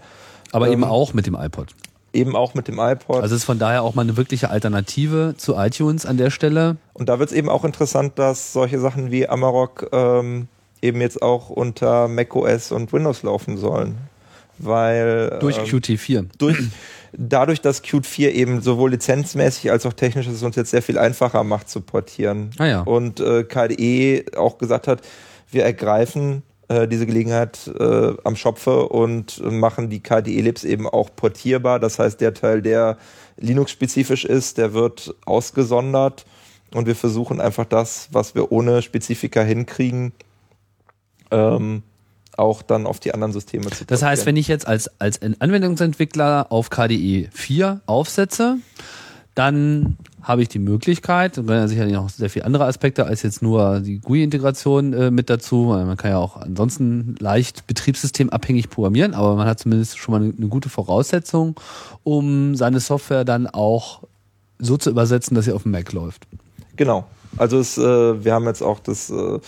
Aber Ähm, eben auch mit dem iPod. Eben auch mit dem iPod. Also ist von daher auch mal eine wirkliche Alternative zu iTunes an der Stelle. Und da wird es eben auch interessant, dass solche Sachen wie Amarok ähm, eben jetzt auch unter macOS und Windows laufen sollen. Weil Durch ähm, Qt4. durch, dadurch, dass Qt 4 eben sowohl lizenzmäßig als auch technisch es uns jetzt sehr viel einfacher macht zu portieren. Ah ja. Und äh, KDE auch gesagt hat, wir ergreifen äh, diese Gelegenheit äh, am Schopfe und machen die KDE-Libs eben auch portierbar. Das heißt, der Teil, der Linux-spezifisch ist, der wird ausgesondert und wir versuchen einfach das, was wir ohne Spezifika hinkriegen, ähm, auch dann auf die anderen Systeme zu Das heißt, wenn ich jetzt als, als Anwendungsentwickler auf KDE 4 aufsetze, dann habe ich die Möglichkeit, und dann sicherlich noch sehr viele andere Aspekte als jetzt nur die GUI-Integration äh, mit dazu, weil man kann ja auch ansonsten leicht betriebssystemabhängig programmieren, aber man hat zumindest schon mal eine, eine gute Voraussetzung, um seine Software dann auch so zu übersetzen, dass sie auf dem Mac läuft. Genau. Also es, äh, wir haben jetzt auch das äh,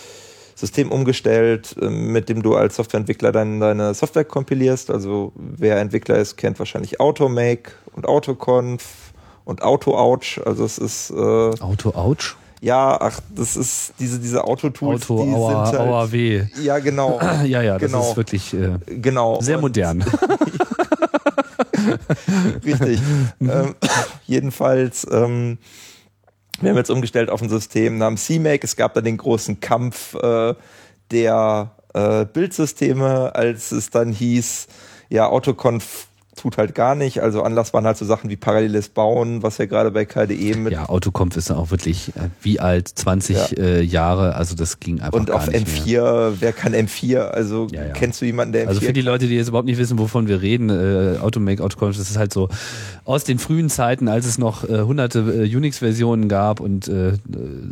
System umgestellt, äh, mit dem du als Softwareentwickler dein, deine Software kompilierst. Also wer Entwickler ist, kennt wahrscheinlich Automake und Autoconf und AutoOuch. Also es ist äh, Auto Ouch, ja, ach, das ist diese diese Autotools, Auto die Aua, sind halt, Aua ja genau, <clears throat> Ja, ja, das Genau. ist wirklich äh, genau sehr modern. <laughs> Richtig. ähm, <clears throat> jedenfalls, ähm, wir haben jetzt umgestellt auf ein System namens CMake. Es gab dann den großen Kampf äh, der äh, Bildsysteme, als es dann hieß, ja, Autoconf tut halt gar nicht. Also Anlass waren halt so Sachen wie paralleles Bauen, was ja gerade bei KDE mit Ja, Autoconf ist dann auch wirklich äh, wie alt, 20 äh, Jahre, also das ging einfach und auf nicht mehr. M4, wer kann M4? Also Ja, ja. kennst du jemanden, der M4 Also für die? Leute, die jetzt überhaupt nicht wissen, wovon wir reden, äh, Automake, Autoconf, das ist halt so aus den frühen Zeiten, als es noch äh, hunderte äh, Unix-Versionen gab und äh, äh,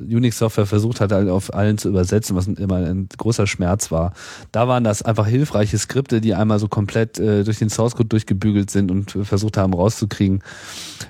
Unix-Software versucht hat, halt auf allen zu übersetzen, was immer ein großer Schmerz war. Da waren das einfach hilfreiche Skripte, die einmal so komplett äh, durch den Source-Code durchgebügelt sind und versucht haben rauszukriegen,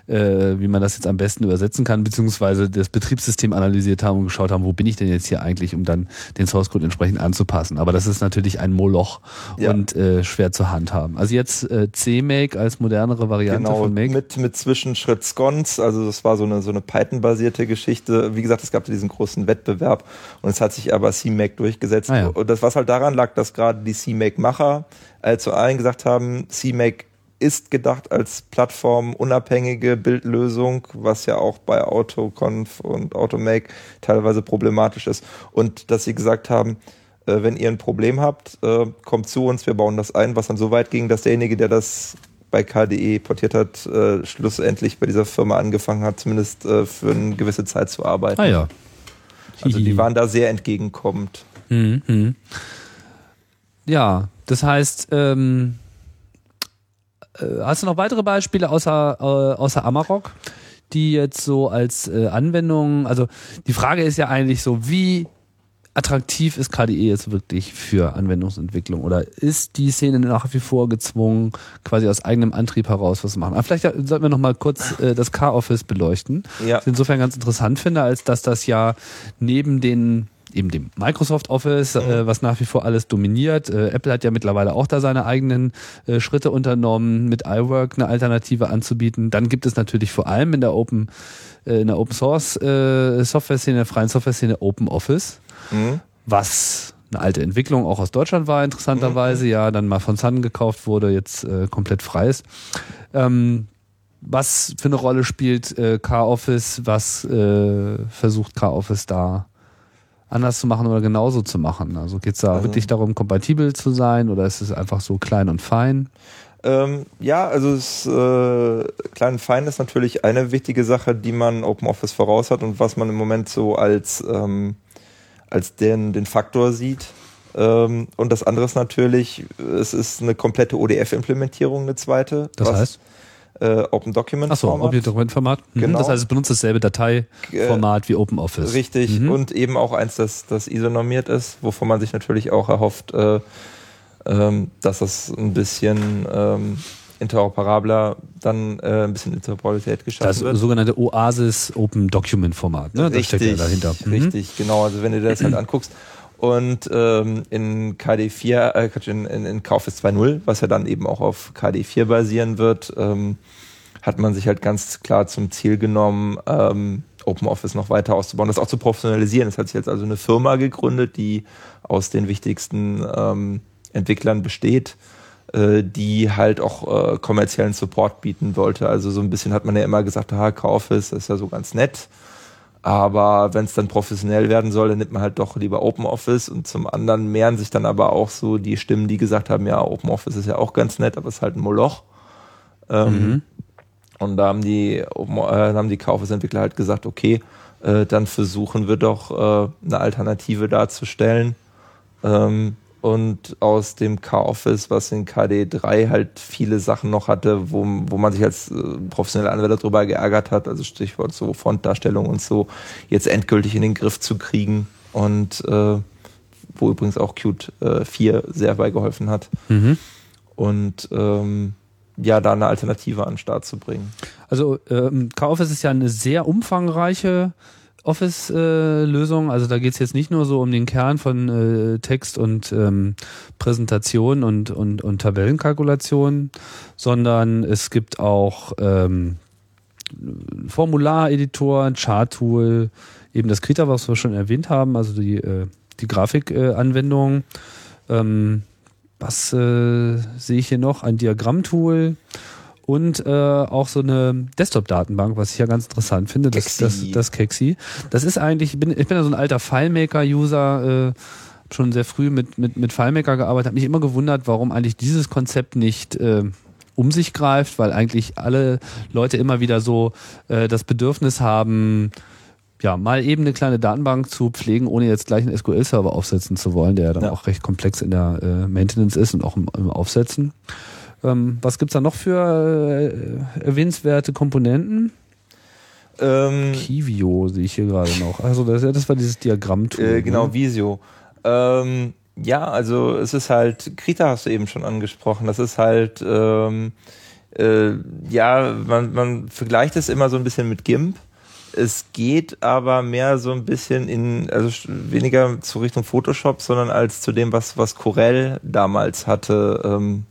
äh, wie man das jetzt am besten übersetzen kann, beziehungsweise das Betriebssystem analysiert haben und geschaut haben, wo bin ich denn jetzt hier eigentlich, um dann den Source-Code entsprechend anzupassen. Aber das ist natürlich ein Moloch Ja. und äh, schwer zu handhaben. Also jetzt äh, CMake als modernere Variante Genau, von Make. mit, mit Zwischenschritt Sconce, also das war so eine, so eine Python-basierte Geschichte. Wie gesagt, es gab diesen großen Wettbewerb und es hat sich aber CMake durchgesetzt. Ah ja. Und das, was halt daran lag, dass gerade die CMake-Macher äh, zu allen gesagt haben, CMake ist gedacht als plattformunabhängige Bildlösung, was ja auch bei AutoConf und Automake teilweise problematisch ist. Und dass sie gesagt haben, äh, wenn ihr ein Problem habt, äh, kommt zu uns, wir bauen das ein, was dann so weit ging, dass derjenige, der das bei KDE portiert hat, äh, schlussendlich bei dieser Firma angefangen hat, zumindest äh, für eine gewisse Zeit zu arbeiten. Ah ja. Also die waren da sehr entgegenkommend. Mhm, mhm. Ja, das heißt, ähm, äh, hast du noch weitere Beispiele außer, äh, außer Amarok, die jetzt so als äh, Anwendung, also die Frage ist ja eigentlich so, wie attraktiv ist KDE jetzt wirklich für Anwendungsentwicklung oder ist die Szene nach wie vor gezwungen, quasi aus eigenem Antrieb heraus was zu machen? Aber vielleicht äh, sollten wir noch mal kurz äh, das K-Office beleuchten. Ja. Was ich insofern ganz interessant finde, als dass das ja neben den eben dem Microsoft Office, äh, was nach wie vor alles dominiert. Äh, Apple hat ja mittlerweile auch da seine eigenen äh, Schritte unternommen, mit iWork eine Alternative anzubieten. Dann gibt es natürlich vor allem in der Open, äh, in der Open Source äh, Software-Szene, der freien Software-Szene Open Office, Mhm. was eine alte Entwicklung auch aus Deutschland war, interessanterweise, ja, dann mal von Sun gekauft wurde, jetzt äh, komplett frei ist. Ähm, was für eine Rolle spielt äh, K-Office? Was äh, versucht K-Office da anders zu machen oder genauso zu machen? Also geht es da Also- wirklich darum, kompatibel zu sein oder ist es einfach so klein und fein? Ähm, ja, also es, äh, klein und fein ist natürlich eine wichtige Sache, die man OpenOffice voraus hat und was man im Moment so als, ähm, als den, den Faktor sieht. Ähm, und das andere ist natürlich, es ist eine komplette ODF-Implementierung, eine zweite. Das heißt? Äh, Open Document Achso, Format. Object-Dokumentformat. Mhm, Genau. Das heißt, es benutzt dasselbe Dateiformat wie OpenOffice. Richtig, Mhm. und eben auch eins, das, das ISO-normiert ist, wovon man sich natürlich auch erhofft, äh, ähm, dass das ein bisschen ähm, interoperabler dann äh, ein bisschen Interoperabilität geschaffen Das wird. sogenannte Oasis Open Document Format, ne? Das steckt ja dahinter. Mhm. Richtig, genau. Also wenn du dir das halt <clears throat> anguckst. Und ähm, in KD4, äh, in, in, in KFS 2.0, was ja dann eben auch auf KD4 basieren wird, ähm, hat man sich halt ganz klar zum Ziel genommen, ähm, OpenOffice noch weiter auszubauen, das auch zu professionalisieren. Es hat sich jetzt also eine Firma gegründet, die aus den wichtigsten ähm, Entwicklern besteht, äh, die halt auch äh, kommerziellen Support bieten wollte. Also so ein bisschen hat man ja immer gesagt, KOffice, das ist ja so ganz nett. Aber wenn es dann professionell werden soll, dann nimmt man halt doch lieber OpenOffice und zum anderen mehren sich dann aber auch so die Stimmen, die gesagt haben, ja, OpenOffice ist ja auch ganz nett, aber es ist halt ein Moloch. Ähm, Mhm. Und da haben die, Open- äh, haben die KOffice-Entwickler halt gesagt, okay, äh, dann versuchen wir doch äh, eine Alternative darzustellen. Ähm, und aus dem K-Office, was in KD3 halt viele Sachen noch hatte, wo, wo man sich als äh, professioneller Anwender drüber geärgert hat, also Stichwort so Frontdarstellung und so, jetzt endgültig in den Griff zu kriegen und äh, wo übrigens auch Qt äh, 4 sehr bei geholfen hat Mhm. und ähm, ja, da eine Alternative an den Start zu bringen. Also ähm, K-Office ist ja eine sehr umfangreiche Office-Lösung. also da geht es jetzt nicht nur so um den Kern von äh, Text und ähm, Präsentation und, und, und Tabellenkalkulation, sondern es gibt auch ähm, Formulareditor, ein Chart-Tool, eben das Krita, was wir schon erwähnt haben, also die, äh, die Grafikanwendung. ähm, was äh, sehe ich hier noch? Ein Diagrammtool und äh, auch so eine Desktop-Datenbank, was ich ja ganz interessant finde. Das, das, Kexi. das Kexi. Das ist eigentlich, ich bin, ich bin ja so ein alter FileMaker-User, äh, schon sehr früh mit, mit, mit FileMaker gearbeitet, habe mich immer gewundert, warum eigentlich dieses Konzept nicht äh, um sich greift, weil eigentlich alle Leute immer wieder so äh, das Bedürfnis haben, ja, mal eben eine kleine Datenbank zu pflegen, ohne jetzt gleich einen SQL-Server aufsetzen zu wollen, der ja dann Ja. auch recht komplex in der äh, Maintenance ist und auch im, im Aufsetzen. Ähm, was gibt's da noch für äh, erwähnenswerte Komponenten? Ähm, Kivio sehe ich hier gerade noch. Also das, das war dieses Diagrammtool. Äh, genau, Ne? Visio. Ähm, ja, also es ist halt, Krita hast du eben schon angesprochen, das ist halt, ähm, äh, ja, man, man vergleicht es immer so ein bisschen mit GIMP. Es geht aber mehr so ein bisschen in, also weniger zu Richtung Photoshop, sondern als zu dem, was, was Corel damals hatte. Ähm,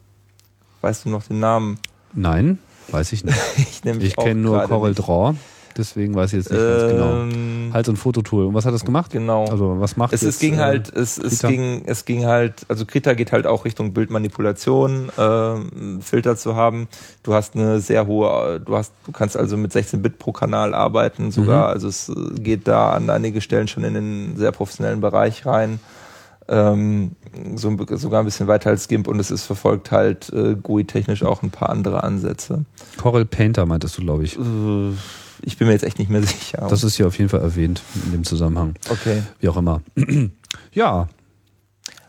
weißt du noch den Namen? Nein, weiß ich nicht. <laughs> Ich, Ich kenne nur nicht. Draw, deswegen weiß ich jetzt nicht ganz genau. Halt so ein Fototool. Und was hat das gemacht? Genau. Also was macht Es, es ging äh, halt, es, es ging, es ging halt, also Krita geht halt auch Richtung Bildmanipulation, ähm, Filter zu haben. Du hast eine sehr hohe, du hast, du kannst also mit 16 Bit pro Kanal arbeiten sogar. Mhm. Also es äh, geht da an einige Stellen schon in den sehr professionellen Bereich rein. Ähm, so, sogar ein bisschen weiter als GIMP und es ist verfolgt halt äh, GUI-technisch auch ein paar andere Ansätze. Corel Painter meintest du, glaube ich. Äh, ich bin mir jetzt echt nicht mehr <laughs> sicher. Das ist hier auf jeden Fall erwähnt in dem Zusammenhang. okay. Wie auch immer. <clears throat> ja.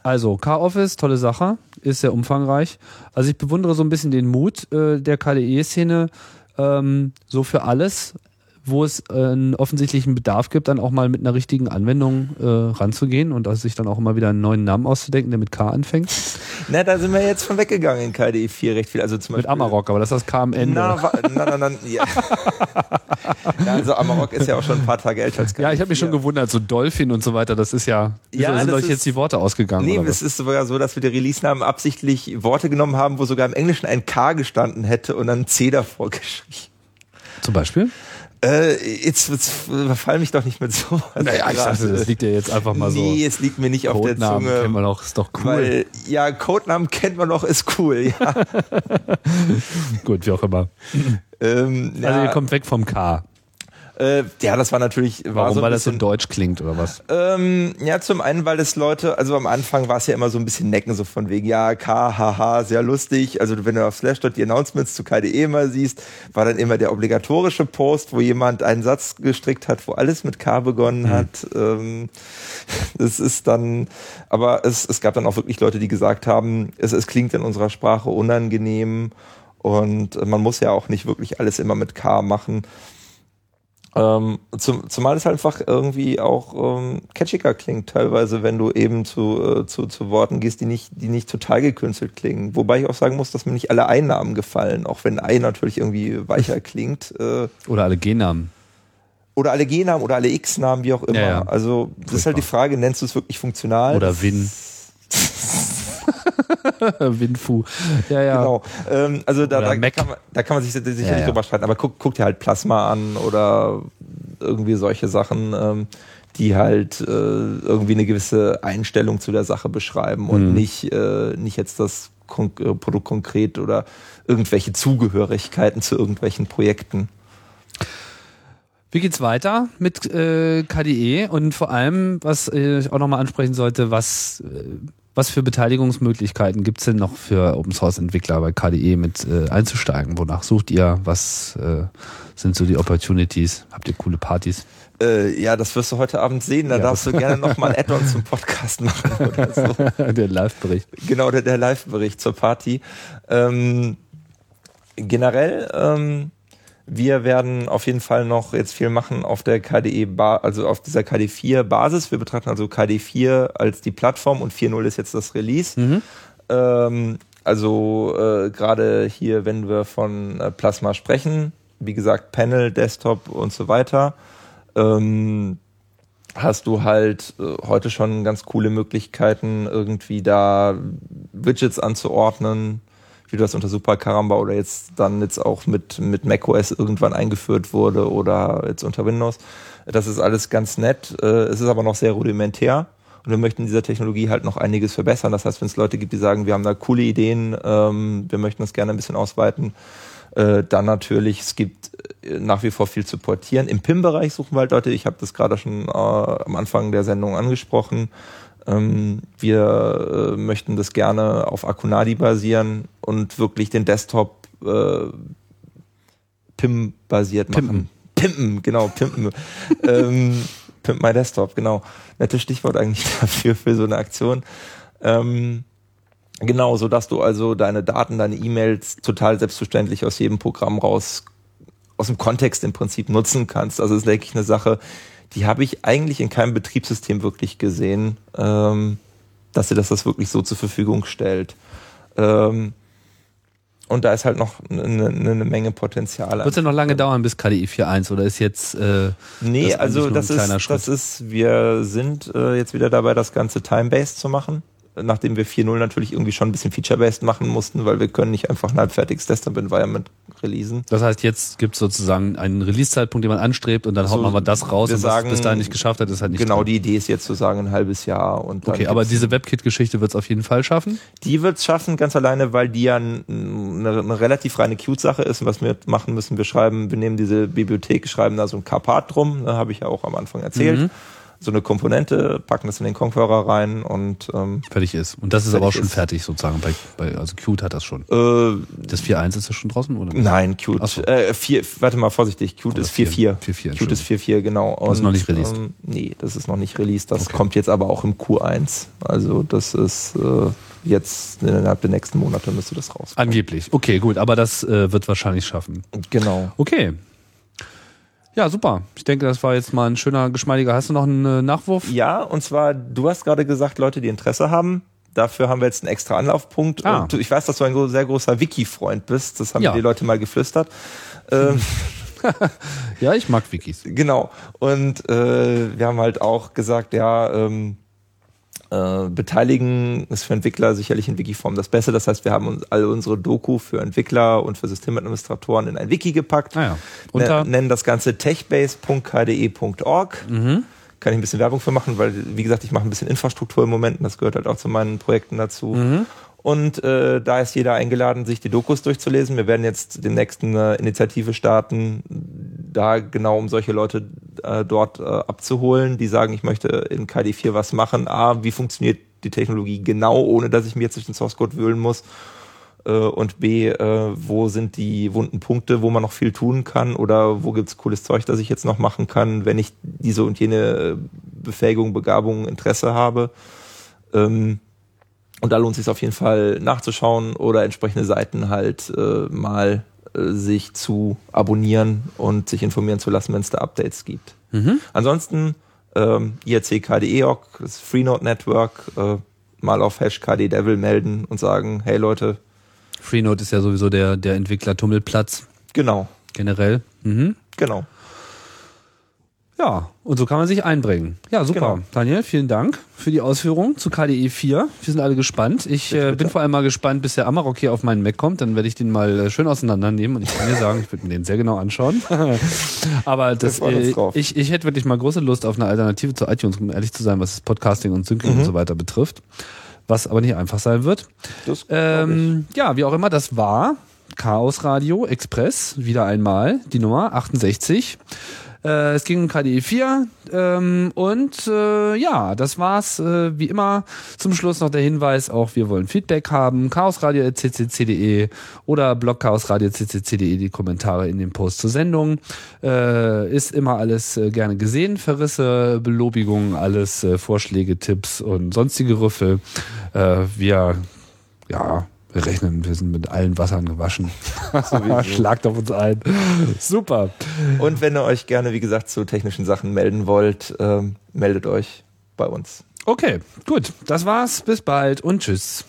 Also, K-Office, tolle Sache, ist sehr umfangreich. Also ich bewundere so ein bisschen den Mut äh, der KDE-Szene, ähm, so für alles, wo es äh, einen offensichtlichen Bedarf gibt, dann auch mal mit einer richtigen Anwendung äh, ranzugehen und also sich dann auch immer wieder einen neuen Namen auszudenken, der mit K anfängt. <laughs> Na, da sind wir jetzt von weggegangen in KDE 4 recht viel. Also zum Mit Beispiel, Amarok, aber das ist das K am Ende. Na, wa- na, na, na, ja. <laughs> ja, also Amarok ist ja auch schon ein paar Tage älter als KDE ja, ich habe mich schon 4. gewundert, so Dolphin und so weiter, das ist ja, Ja, sind euch jetzt die Worte ausgegangen? Nee, es ist sogar so, dass wir die Release-Namen absichtlich Worte genommen haben, wo sogar im Englischen ein K gestanden hätte und dann ein C davor <laughs> geschrieben. Zum Beispiel? Äh, jetzt, jetzt verfall mich doch nicht mit so. Naja, ich dachte, das liegt ja jetzt einfach mal so. Nee, es liegt mir nicht auf der Codenamen Zunge. kennen wir doch, ist doch cool. Weil, ja, Codenamen kennt man doch, ist cool, ja. <laughs> Gut, wie auch immer. ähm, Also ja, ihr kommt weg vom K. äh, ja, das war natürlich, war Warum? so Weil das so bisschen, deutsch klingt oder was? Ähm, ja, zum einen, weil das Leute, also am Anfang war es ja immer so ein bisschen necken, so von wegen, ja, K, haha, sehr lustig. Also wenn du auf Slashdot die Announcements zu KDE mal siehst, war dann immer der obligatorische Post, wo jemand einen Satz gestrickt hat, wo alles mit K begonnen hat. Ähm, das ist dann, aber es, es gab dann auch wirklich Leute, die gesagt haben, es, es klingt in unserer Sprache unangenehm und man muss ja auch nicht wirklich alles immer mit K machen. Ähm, zum, zumal es halt einfach irgendwie auch ähm, catchiger klingt, teilweise, wenn du eben zu, äh, zu, zu Worten gehst, die nicht, die nicht total gekünstelt klingen. Wobei ich auch sagen muss, dass mir nicht alle Einnamen gefallen, auch wenn Ei natürlich irgendwie weicher <laughs> klingt. Äh, Oder alle Gennamen. oder alle G-Namen oder alle X-Namen, wie auch immer. Ja, ja. Also das ist halt die Frage, nennst du es wirklich funktional? Oder Win. <laughs> Winfu. Ja, ja. Genau. Ähm, also da, da, kann man, da kann man sich sicherlich Ja, ja. drüber streiten. Aber guck, guck dir halt Plasma an oder irgendwie solche Sachen, ähm, die halt äh, irgendwie eine gewisse Einstellung zu der Sache beschreiben und Mhm. nicht, äh, nicht jetzt das Kon äh, Produkt konkret oder irgendwelche Zugehörigkeiten zu irgendwelchen Projekten. Wie geht's weiter mit äh, KDE und vor allem, was äh, ich auch nochmal ansprechen sollte, was, äh, was für Beteiligungsmöglichkeiten gibt's denn noch für Open Source Entwickler bei KDE mit äh, einzusteigen? Wonach sucht ihr? Was äh, sind so die Opportunities? Habt ihr coole Partys? Äh, ja, das wirst du heute Abend sehen. Da Ja. darfst du gerne nochmal ein <laughs> Add-on zum Podcast machen oder so. <laughs> Der Live-Bericht. Genau, der, der Live-Bericht zur Party. Ähm, generell, ähm, wir werden auf jeden Fall noch jetzt viel machen auf der KDE, ba also auf dieser KD4 Basis. Wir betrachten also KD4 als die Plattform und 4.0 ist jetzt das Release. Ähm, also äh, gerade hier, wenn wir von äh, Plasma sprechen, wie gesagt, Panel, Desktop und so weiter, ähm, hast du halt äh, heute schon ganz coole Möglichkeiten, irgendwie da Widgets anzuordnen, wie das unter Super Caramba oder jetzt dann jetzt auch mit, mit macOS irgendwann eingeführt wurde oder jetzt unter Windows. Das ist alles ganz nett. Äh, es ist aber noch sehr rudimentär. Und wir möchten dieser Technologie halt noch einiges verbessern. Das heißt, wenn es Leute gibt, die sagen, wir haben da coole Ideen, ähm, wir möchten das gerne ein bisschen ausweiten, äh, dann natürlich, es gibt äh, nach wie vor viel zu portieren. Im PIM-Bereich suchen wir halt Leute, ich habe das gerade schon äh, am Anfang der Sendung angesprochen. Ähm, wir äh, möchten das gerne auf Akunadi basieren und wirklich den Desktop äh, PIM-basiert machen. Pimpen, genau, pimpen. <laughs> ähm, Pimp My Desktop, genau. Nettes Stichwort eigentlich <laughs> dafür, für so eine Aktion. Ähm, genau, so dass du also deine Daten, deine E-Mails total selbstverständlich aus jedem Programm raus, aus dem Kontext im Prinzip nutzen kannst. Also das ist, denke ich, eine Sache, die habe ich eigentlich in keinem Betriebssystem wirklich gesehen, ähm, dass sie das, das wirklich so zur Verfügung stellt. Ähm, und da ist halt noch eine, eine Menge Potenzial. Wird es denn noch lange dauern bis KDE 4.1 oder ist jetzt äh, Nee, Das also das ist, das ist, wir sind äh, jetzt wieder dabei, das Ganze time-based zu machen. Nachdem wir 4.0 natürlich irgendwie schon ein bisschen feature-based machen mussten, weil wir können nicht einfach ein halbfertiges Desktop-Environment releasen. Das heißt, jetzt gibt es sozusagen einen Release-Zeitpunkt, den man anstrebt und dann haut Also, man mal das raus wir und sagen, was bis dahin nicht geschafft hat, ist halt nicht genau, drin. die Idee ist jetzt zu sagen ein halbes Jahr und dann Okay, aber diese WebKit-Geschichte wird es auf jeden Fall schaffen. Die wird es schaffen, ganz alleine, weil die ja eine, eine relativ reine Qt-Sache ist. Und was wir machen müssen, wir schreiben, wir nehmen diese Bibliothek, schreiben da so ein K-Part drum, ne, habe ich ja auch am Anfang erzählt. Mhm. So eine Komponente, packen das in den Conqueror rein und ähm, Fertig ist. Und das ist aber auch schon ist. fertig sozusagen. Bei, bei, also Qt hat das schon. äh, Das 4.1 ist das schon draußen, oder? Nein, Qt. So. Äh, vier, warte mal, vorsichtig. Qt Oder ist vier. 4.4. 4.4, Qt ist 4.4, genau. Das ist noch nicht released. Ähm, nee, das ist noch nicht released. Das Okay. kommt jetzt aber auch im Q1. Also das ist äh, jetzt innerhalb der nächsten Monate müsste das raus. Angeblich. Okay, gut, aber das äh, wird wahrscheinlich schaffen. Genau. Okay. Ja, super. Ich denke, das war jetzt mal ein schöner, geschmeidiger. Hast du noch einen äh, Nachwurf? Ja, und zwar, du hast gerade gesagt, Leute, die Interesse haben. Dafür haben wir jetzt einen extra Anlaufpunkt. Ah. Und ich weiß, dass du ein sehr großer Wiki-Freund bist. Das haben Ja. die Leute mal geflüstert. Ähm, <laughs> Ja, ich mag Wikis. Genau. Und äh, wir haben halt auch gesagt, ja, ähm, äh, beteiligen ist für Entwickler sicherlich in Wikiform das Beste. Das heißt, wir haben uns alle unsere Doku für Entwickler und für Systemadministratoren in ein Wiki gepackt. Ah ja. Unter- Ne- nennen das Ganze techbase.kde.org. Mhm. Kann ich ein bisschen Werbung für machen, weil, wie gesagt, ich mache ein bisschen Infrastruktur im Moment und das gehört halt auch zu meinen Projekten dazu. Mhm. Und äh, da ist jeder eingeladen, sich die Dokus durchzulesen. Wir werden jetzt demnächst eine Initiative starten, da genau um solche Leute äh, dort äh, abzuholen, die sagen, ich möchte in KD4 was machen. A, wie funktioniert die Technologie genau, ohne dass ich mir jetzt durch den Source Code wühlen muss? Äh, und B, äh, wo sind die wunden Punkte, wo man noch viel tun kann oder wo gibt's cooles Zeug, das ich jetzt noch machen kann, wenn ich diese und jene äh, Befähigung, Begabung, Interesse habe. Ähm, und da lohnt es sich auf jeden Fall nachzuschauen oder entsprechende Seiten halt äh, mal äh, sich zu abonnieren und sich informieren zu lassen, wenn es da Updates gibt. Ansonsten ähm, IRC KDEOC, das Freenode Network, äh, mal auf Hash KDDevil melden und sagen, hey Leute, Freenode ist ja sowieso der, der Entwickler-Tummelplatz genau, generell. Mhm. genau. Ja, und so kann man sich einbringen. Ja, super. Genau. Daniel, vielen Dank für die Ausführungen zu KDE 4. Wir sind alle gespannt. Ich äh, bin vor allem mal gespannt, bis der Amarok hier auf meinen Mac kommt. Dann werde ich den mal äh, schön auseinandernehmen und ich kann dir sagen, ich würde mir den sehr genau anschauen. <laughs> Aber das, äh, ich, ich hätte wirklich mal große Lust auf eine Alternative zu iTunes, um ehrlich zu sein, was das Podcasting und Syncing Mhm. und so weiter betrifft. Was aber nicht einfach sein wird. Das. Ähm, ja, wie auch immer, das war Chaos Radio Express, wieder einmal, die Nummer 68. Äh, es ging um KDE 4 ähm, und äh, ja, das war's äh, wie immer. Zum Schluss noch der Hinweis, auch wir wollen Feedback haben, chaosradio.ccc.de oder blogchaosradio.ccc.de die Kommentare in dem Post zur Sendung. Äh, ist immer alles äh, gerne gesehen, Verrisse, Belobigungen, alles äh, Vorschläge, Tipps und sonstige Rüffel. Äh, wir, ja, wir rechnen, wir sind mit allen Wassern gewaschen. <laughs> <laughs> Schlagt auf uns ein. Super. Und wenn ihr euch gerne, wie gesagt, zu technischen Sachen melden wollt, ähm, meldet euch bei uns. Okay, gut. Das war's. Bis bald und tschüss.